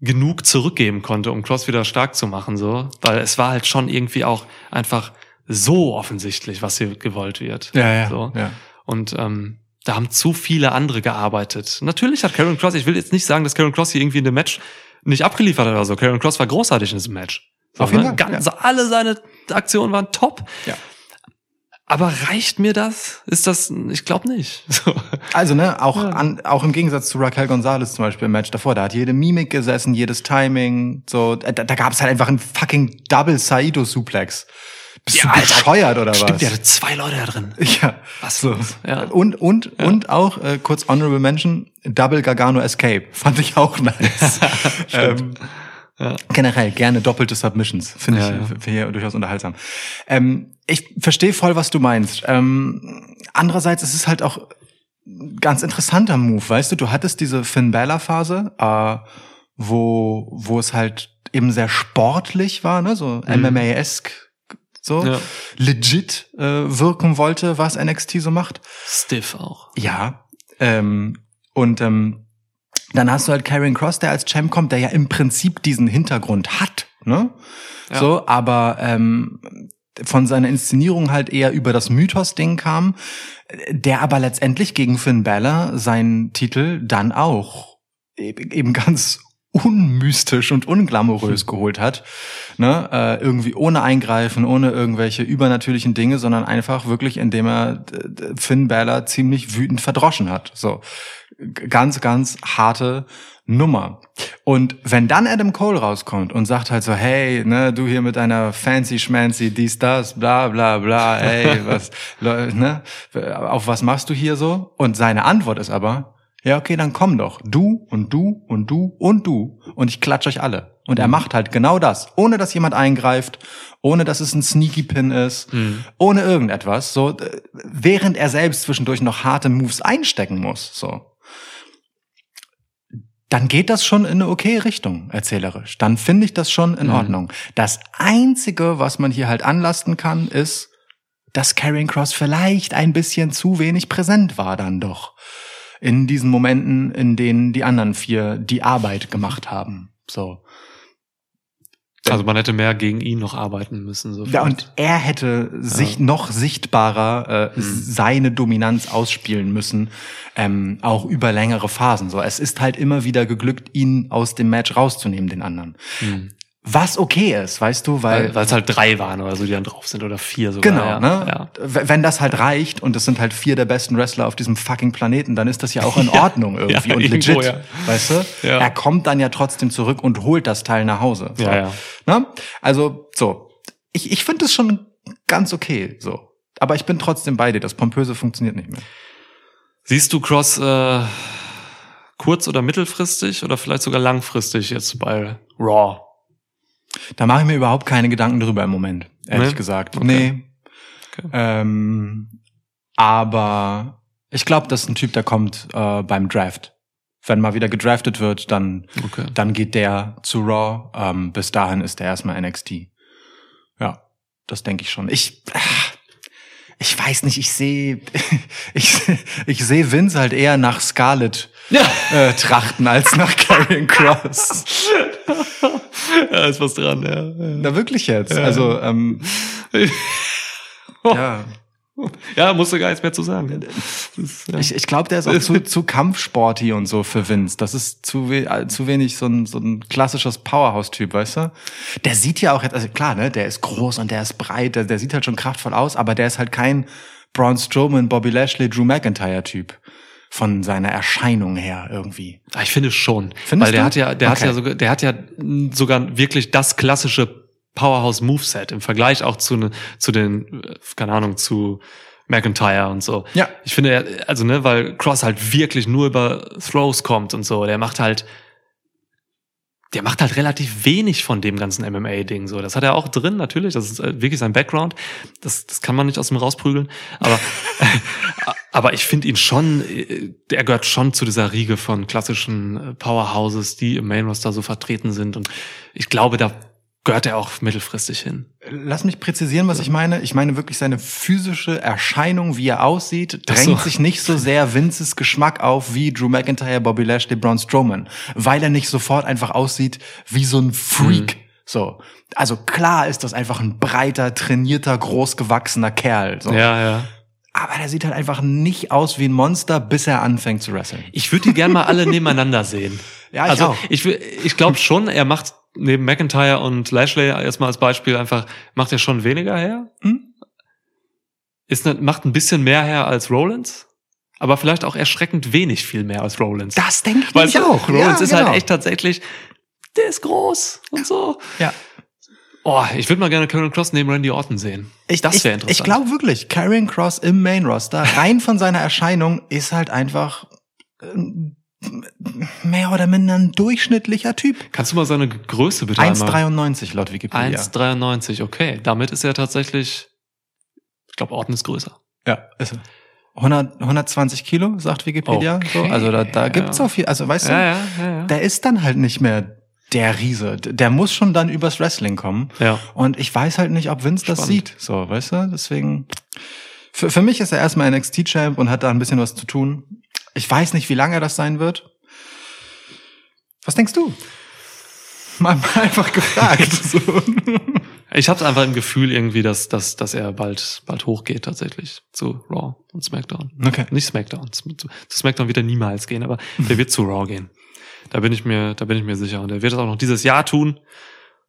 genug zurückgeben konnte, um Cross wieder stark zu machen, so, weil es war halt schon irgendwie auch einfach so offensichtlich, was hier gewollt wird. Ja, ja. So. ja. Und ähm, da haben zu viele andere gearbeitet. Natürlich hat Karen Cross, ich will jetzt nicht sagen, dass Karen Cross hier irgendwie in dem Match nicht abgeliefert hat oder so. Karen Cross war großartig in diesem Match. So, Auf jeden ne? Fall, Ganz, ja. Alle seine Aktionen waren top. Ja. Aber reicht mir das? Ist das, ich glaube nicht. So. Also, ne, auch, Ja. an, auch im Gegensatz zu Raquel Gonzalez zum Beispiel im Match davor, da hat jede Mimik gesessen, jedes Timing, so, da, da gab es halt einfach einen fucking Double Saito Suplex. Bist Ja, du bescheuert oder Stimmt, was? der hatte zwei Leute da drin. Ja. Was So. Ja. Und, und, und auch, äh, kurz Honorable Mention, Double Gargano Escape. Fand ich auch nice. ähm, Ja. Generell gerne doppelte Submissions. Finde Ja, ich ja. ich durchaus unterhaltsam. Ähm, ich verstehe voll, was du meinst. Ähm, andererseits ist es halt auch ein ganz interessanter Move, weißt du? Du hattest diese Finn Balor Phase, äh, wo, wo es halt eben sehr sportlich war, ne? so MMA-esque, so Ja. legit äh, wirken wollte, was NXT so macht. Stiff auch. Ja. Ähm, und ähm, dann hast du halt Karrion Cross, der als Champ kommt, der ja im Prinzip diesen Hintergrund hat, ne? Ja. So, aber ähm, von seiner Inszenierung halt eher über das Mythos-Ding kam, der aber letztendlich gegen Finn Balor seinen Titel dann auch e- eben ganz unmystisch und unglamourös geholt hat. Ne? Äh, irgendwie ohne Eingreifen, ohne irgendwelche übernatürlichen Dinge, sondern einfach wirklich, indem er d- Finn Balor ziemlich wütend verdroschen hat. So ganz, ganz harte Nummer. Und wenn dann Adam Cole rauskommt und sagt halt so, hey, ne, du hier mit deiner fancy schmancy, dies, das, bla, bla, bla, ey, was, ne, auf was machst du hier so? Und seine Antwort ist aber, ja, okay, dann komm doch. Du und du und du und du. Und ich klatsch euch alle. Und er macht halt genau das, ohne dass jemand eingreift, ohne dass es ein Sneaky Pin ist, ohne irgendetwas, so, äh, während er selbst zwischendurch noch harte Moves einstecken muss, so dann geht das schon in eine okay Richtung, erzählerisch. Dann finde ich das schon in Mhm. Ordnung. Das Einzige, was man hier halt anlasten kann, ist, dass Karrion Cross vielleicht ein bisschen zu wenig präsent war dann doch. In diesen Momenten, in denen die anderen vier die Arbeit gemacht haben. So. Also man hätte mehr gegen ihn noch arbeiten müssen. So Ja, und er hätte sich noch sichtbarer äh, seine Dominanz ausspielen müssen, ähm, auch über längere Phasen. So, es ist halt immer wieder geglückt, ihn aus dem Match rauszunehmen, den anderen. Mhm. Was okay ist, weißt du, weil Weil es halt drei waren oder so, die dann drauf sind oder vier sogar. Genau, ja. ne? Ja. Wenn das halt reicht und es sind halt vier der besten Wrestler auf diesem fucking Planeten, dann ist das ja auch in Ordnung irgendwie ja, und irgendwo, legit, ja. weißt du? Ja. Er kommt dann ja trotzdem zurück und holt das Teil nach Hause. So. Ja, ja. Ne? Also, so. Ich, ich finde es schon ganz okay, so. Aber ich bin trotzdem bei dir. Das Pompöse funktioniert nicht mehr. Siehst du Cross äh, kurz- oder mittelfristig oder vielleicht sogar langfristig jetzt bei Raw? Da mache ich mir überhaupt keine Gedanken drüber im Moment, ehrlich Nee? gesagt. Okay. Nee. Okay. Ähm, aber ich glaube, das ist ein Typ, der kommt äh, beim Draft. Wenn mal wieder gedraftet wird, dann, Okay. dann geht der zu Raw. Ähm, bis dahin ist der erstmal NXT. Ja, das denke ich schon. Ich, ach, ich weiß nicht, ich sehe, ich, ich sehe Vince halt eher nach Scarlett Ja. äh, trachten als nach Karrion Cross. ja, ist was dran, ja. Na wirklich jetzt. Also, ähm, ja. Ja, musst du gar nichts mehr zu sagen. Ist, ja. Ich, ich glaube, der ist auch zu, zu kampfsporty und so für Vince. Das ist zu, we äh, zu wenig so ein, so ein klassisches Powerhouse-Typ, weißt du? Der sieht ja auch, jetzt- also klar, ne, der ist groß und der ist breit, der, der sieht halt schon kraftvoll aus, aber der ist halt kein Braun Strowman, Bobby Lashley, Drew McIntyre-Typ. Von seiner Erscheinung her irgendwie. Ah, Ich finde schon, Findest weil der du? hat ja, der hat Okay. ja sogar, der hat ja sogar wirklich das klassische Powerhouse Moveset im Vergleich auch zu ne, zu den, äh, keine Ahnung, zu McIntyre und so. Ja. Ich finde, also ne, weil Cross halt wirklich nur über Throws kommt und so. Der macht halt, der macht halt relativ wenig von dem ganzen MMA-Ding. So, das hat er auch drin natürlich. Das ist äh, wirklich sein Background. Das, das kann man nicht aus ihm rausprügeln. Aber, aber ich finde ihn schon, äh, er gehört schon zu dieser Riege von klassischen äh, Powerhouses, die im Main Roster so vertreten sind. Und ich glaube, da gehört er auch mittelfristig hin. Lass mich präzisieren, was ich meine. Ich meine wirklich seine physische Erscheinung, wie er aussieht, drängt so. sich nicht so sehr Vinces Geschmack auf wie Drew McIntyre, Bobby Lashley, Braun Strowman, weil er nicht sofort einfach aussieht wie so ein Freak. Mhm. So. Also klar ist das einfach ein breiter, trainierter, großgewachsener Kerl. So. Ja, ja. Aber der sieht halt einfach nicht aus wie ein Monster, bis er anfängt zu wresteln. Ich würde die gerne mal alle nebeneinander sehen. Ja, ich also auch. ich, ich glaube schon, er macht neben McIntyre und Lashley jetzt mal als Beispiel einfach, macht er schon weniger her. Hm? Ist ne, macht ein bisschen mehr her als Rollins, aber vielleicht auch erschreckend wenig viel mehr als Rollins. Das denke ich auch. Rollins ja, ist genau. halt echt tatsächlich, der ist groß und so. Ja. Oh, ich würde mal gerne Karen Cross neben Randy Orton sehen. Ich, das wäre ich, interessant. Ich glaube wirklich, Karrion Cross im Main Roster, rein von seiner Erscheinung, ist halt einfach ähm, mehr oder minder ein durchschnittlicher Typ. Kannst du mal seine Größe bitte einmal? 1,93 laut Wikipedia. 1,93, okay. Damit ist er tatsächlich, ich glaube, Orton ist größer. Ja, ist er. 100, 120 Kilo, sagt Wikipedia. Okay, So, also da, da ja. gibt's auch viel. Also weißt du, Ja, ja, ja, ja. der ist dann halt nicht mehr der Riese. Der muss schon dann übers Wrestling kommen. Ja. Und ich weiß halt nicht, ob Vince das Spannend. sieht. So, weißt du? Deswegen. Für, für mich ist er erstmal NXT-Champ und hat da ein bisschen was zu tun. Ich weiß nicht, wie lange er das sein wird. Was denkst du? Mal, mal einfach gefragt. so. Ich habe einfach im Gefühl irgendwie, dass, dass, dass er bald, bald hochgeht tatsächlich zu Raw und SmackDown. Okay. Nicht SmackDown. Zu, zu SmackDown wird er niemals gehen, aber der wird zu Raw gehen. Da bin ich mir, da bin ich mir sicher. Und er wird es auch noch dieses Jahr tun.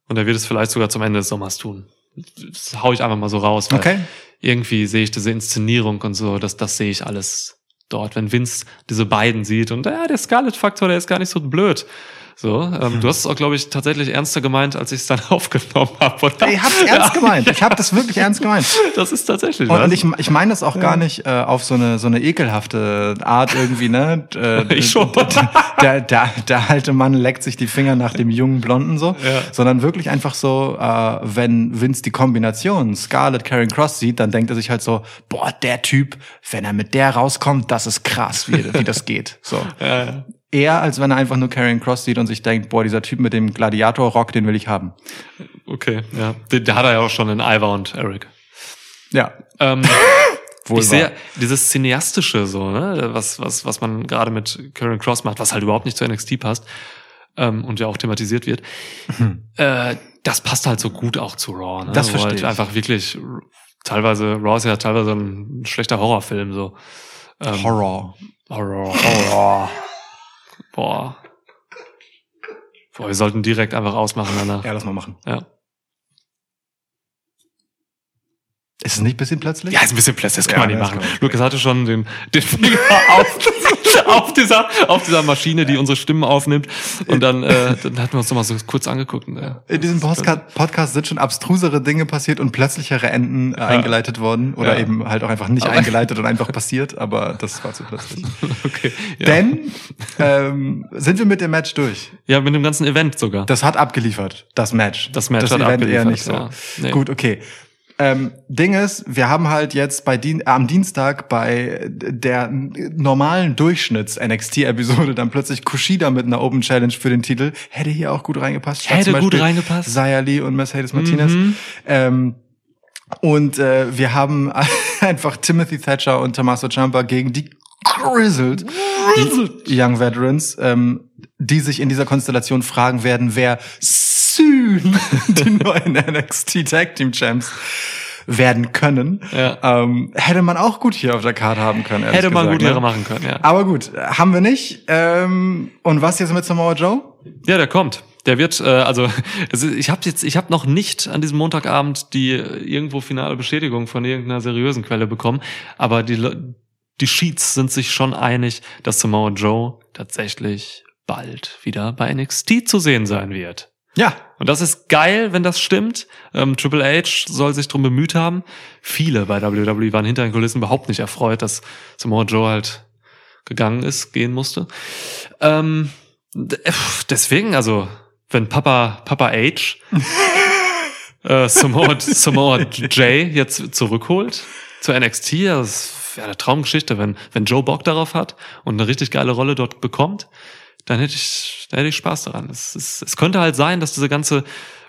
Und er wird es vielleicht sogar zum Ende des Sommers tun. Das hau ich einfach mal so raus, Okay. irgendwie sehe ich diese Inszenierung und so, das, das sehe ich alles dort. Wenn Vince diese beiden sieht und ja, der Scarlet-Faktor, der ist gar nicht so blöd. So, ähm, du hast es auch, glaube ich, tatsächlich ernster gemeint, als ich es dann aufgenommen habe. oder? Ich hab's ernst gemeint. Ich habe das wirklich ernst gemeint. Das ist tatsächlich Und, und ich, ich meine das auch gar nicht äh, auf so eine so eine ekelhafte Art irgendwie, ne? Äh, Ich schon. Der, der, der alte Mann leckt sich die Finger nach dem jungen Blonden so, Ja. sondern wirklich einfach so, äh, wenn Vince die Kombination Scarlett Karen Cross sieht, dann denkt er sich halt so, boah, der Typ, wenn er mit der rauskommt, das ist krass, wie, wie das geht. So. ja, ja. Eher als wenn er einfach nur Karen Cross sieht und sich denkt, boah, dieser Typ mit dem Gladiator-Rock, den will ich haben. Okay, ja. Der, der hat er ja auch schon in Ivar und Eric. Ja. Ähm, Wohl ich sehe dieses cineastische so, ne, was was was man gerade mit Karen Cross macht, was halt überhaupt nicht zu NXT passt ähm, und ja auch thematisiert wird. Äh, das passt halt so gut auch zu Raw. Ne? Das Wo verstehe halt ich. einfach wirklich teilweise Raw ist ja teilweise ein schlechter Horrorfilm so. Ähm, Horror. Horror, Horror. Boah. Boah, wir sollten direkt einfach ausmachen danach. Ja, lass mal machen. Ja. Ist es nicht ein bisschen plötzlich? Ja, ist ein bisschen Plätze, das kann Ja, man nicht machen. Lukas hatte schon den, den Finger auf, auf, dieser, auf dieser Maschine, die unsere Stimmen aufnimmt. Und dann, äh, dann hatten wir uns noch mal so kurz angeguckt. Und, äh, In diesem Podcast, Podcast sind schon abstrusere Dinge passiert und plötzlichere Enden äh, eingeleitet worden. Oder Ja. eben halt auch einfach nicht Aber- eingeleitet und einfach passiert, aber das war zu plötzlich. okay. Ja. Denn ähm, sind wir mit dem Match durch. ja, mit dem ganzen Event sogar. Das hat abgeliefert, das Match. Das Match das hat Event eher abgeliefert, nicht so. ja. Nee. Gut, okay. Ähm, Ding ist, wir haben halt jetzt bei Dien am Dienstag bei der normalen Durchschnitts-NXT-Episode dann plötzlich Kushida mit einer Open Challenge für den Titel. Hätte hier auch gut reingepasst. Statt Hätte gut reingepasst. Zaya Lee und Mercedes Martinez. Mhm. Ähm, und äh, wir haben einfach Timothy Thatcher und Tommaso Ciampa gegen die Grizzled, Young Veterans, ähm, die sich in dieser Konstellation fragen werden, wer soon die neuen NXT Tag Team Champs werden können. Ja. Ähm, hätte man auch gut hier auf der Karte haben können. Hätte man gesagt, gut ne? machen können, ja. Aber gut, haben wir nicht. Ähm, und was jetzt mit Samoa Joe? Ja, der kommt. Der wird, äh, also ich habe jetzt, ich habe noch nicht an diesem Montagabend die äh, irgendwo finale Bestätigung von irgendeiner seriösen Quelle bekommen, aber die die Sheets sind sich schon einig, dass Samoa Joe tatsächlich bald wieder bei NXT zu sehen sein wird. Ja, Und das ist geil, wenn das stimmt. Ähm, Triple H soll sich drum bemüht haben. Viele bei WWE waren hinter den Kulissen überhaupt nicht erfreut, dass Samoa Joe halt gegangen ist, gehen musste. Ähm, äh, deswegen, also, wenn Papa, Papa H äh, Samoa, Samoa J jetzt zurückholt zu NXT, das wäre eine Traumgeschichte, wenn, wenn Joe Bock darauf hat und eine richtig geile Rolle dort bekommt, dann hätte ich, dann hätte ich Spaß daran. Es, es, es könnte halt sein, dass diese ganze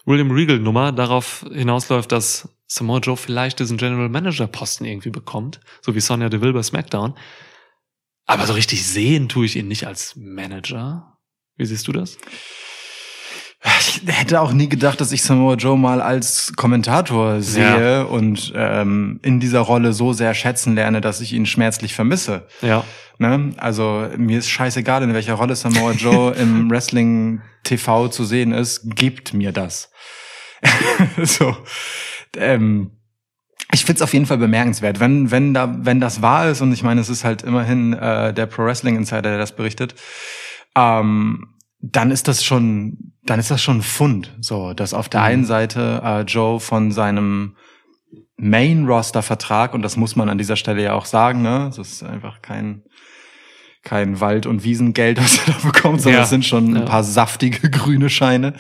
William Regal Nummer darauf hinausläuft, dass Samoa Joe vielleicht diesen General Manager Posten irgendwie bekommt, so wie Sonja Deville bei SmackDown. Aber so richtig sehen tue ich ihn nicht als Manager. Wie siehst du das? Ich hätte auch nie gedacht, dass ich Samoa Joe mal als Kommentator sehe Ja. und ähm, in dieser Rolle so sehr schätzen lerne, dass ich ihn schmerzlich vermisse. Ja. Ne? Also mir ist scheißegal, in welcher Rolle Samoa Joe im Wrestling TV zu sehen ist, gebt mir das. so. Ähm, ich find's auf jeden Fall bemerkenswert, wenn wenn da wenn das wahr ist und ich meine, es ist halt immerhin äh, der Pro Wrestling Insider, der das berichtet. Ähm, dann ist das schon, dann ist das schon ein Fund, so, dass auf der Mhm. einen Seite äh, Joe von seinem Main-Roster-Vertrag, und das muss man an dieser Stelle ja auch sagen, ne, es ist einfach kein, kein Wald- und Wiesengeld, was er da bekommt, sondern Ja. es sind schon ein paar saftige grüne Scheine,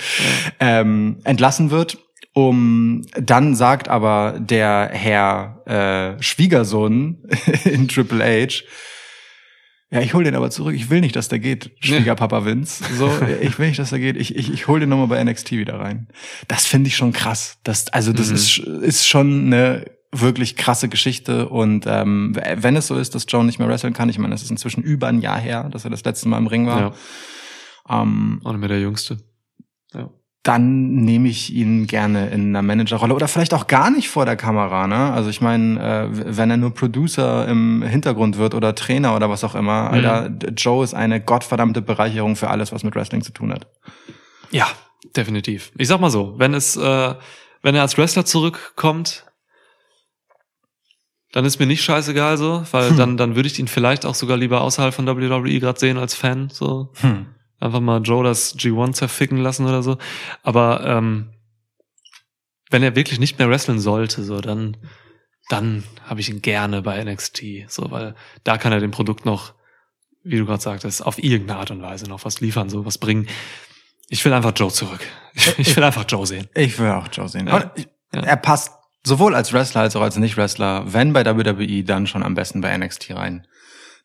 ähm, entlassen wird. Um dann sagt aber der Herr äh, Schwiegersohn in Triple H, ja, ich hol den aber zurück. Ich will nicht, dass der geht, Schwiegerpapa Vince. So, ich will nicht, dass der geht. Ich, ich, ich hol den nochmal bei NXT wieder rein. Das finde ich schon krass. Das, also das Mhm. ist, ist schon eine wirklich krasse Geschichte. Und ähm, wenn es so ist, dass Joe nicht mehr wresteln kann, ich meine, das ist inzwischen über ein Jahr her, dass er das letzte Mal im Ring war. Ja. Ähm, Auch nicht mehr der Jüngste. Ja. dann nehme ich ihn gerne in einer Managerrolle oder vielleicht auch gar nicht vor der Kamera. Ne? Also ich meine, äh, wenn er nur Producer im Hintergrund wird oder Trainer oder was auch immer, Alter, Joe ist eine gottverdammte Bereicherung für alles, was mit Wrestling zu tun hat. Ja, definitiv. Ich sag mal so, wenn es, äh, wenn er als Wrestler zurückkommt, dann ist mir nicht scheißegal so, weil Hm. dann, dann würde ich ihn vielleicht auch sogar lieber außerhalb von WWE gerade sehen als Fan. So Hm. einfach mal Joe das G1 zerficken lassen oder so. Aber ähm, wenn er wirklich nicht mehr wrestlen sollte, so dann, dann habe ich ihn gerne bei NXT, so weil da kann er dem Produkt noch, wie du gerade sagtest, auf irgendeine Art und Weise noch was liefern, so was bringen. Ich will einfach Joe zurück. Ich, ich will einfach Joe sehen. Ich will auch Joe sehen. Ja. Ich, Ja. Er passt sowohl als Wrestler als auch als Nicht-Wrestler, wenn bei WWE, dann schon am besten bei NXT rein.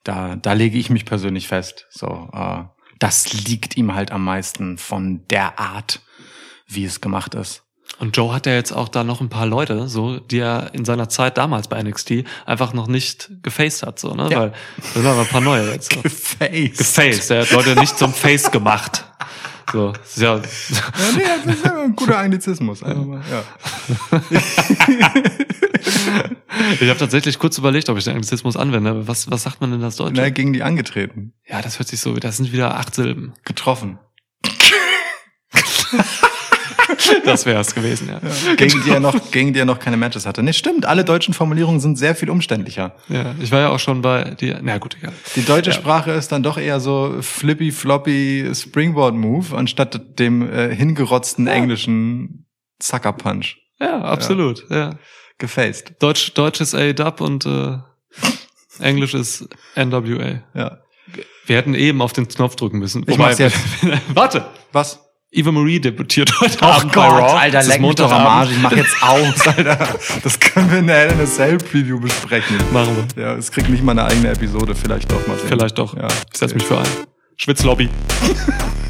Da, da lege ich mich persönlich fest. So, äh, das liegt ihm halt am meisten von der Art, wie es gemacht ist. Und Joe hat ja jetzt auch da noch ein paar Leute, so, die er in seiner Zeit damals bei NXT einfach noch nicht gefaced hat, so, ne? Ja. Weil da sind aber ein paar neue jetzt. So. Gefaced. Gefaced. Er hat Leute nicht zum Face gemacht. So, ist ja, Ja, nee, das ist ja ein guter Anglizismus. Einfach mal, ja. ich habe tatsächlich kurz überlegt, ob ich den Anglizismus anwende. aber Was, was sagt man denn das Deutsche? Na, gegen die angetreten. Ja, das hört sich so, das sind wieder acht Silben. Getroffen. Das wäre es gewesen, ja. Gegen die er noch, gegen die er noch keine Matches hatte. Nee, stimmt. Alle deutschen Formulierungen sind sehr viel umständlicher. ja. Ich war ja auch schon bei dir. Na gut, egal. Die deutsche Ja. Sprache ist dann doch eher so flippy floppy Springboard Move anstatt dem äh, hingerotzten englischen Sucker Punch. Ja, absolut. Ja. Gefaced. Deutsch, Deutsch ist A-Dub und äh, Englisch ist NWA. Ja. Wir hätten eben auf den Knopf drücken müssen. Ich mach's jetzt. Warte! Was? Eva Marie debütiert heute Ach Abend bei Raw. Alter, leck mich doch am. Arsch. Ich mach jetzt aus, Alter. Das können wir in der Hell in a Cell Preview besprechen. Machen wir. Ja, es kriegt nicht mal eine eigene Episode, vielleicht doch mal sehen. Vielleicht doch. Ja. Ich setz mich für ein. Schwitzlobby.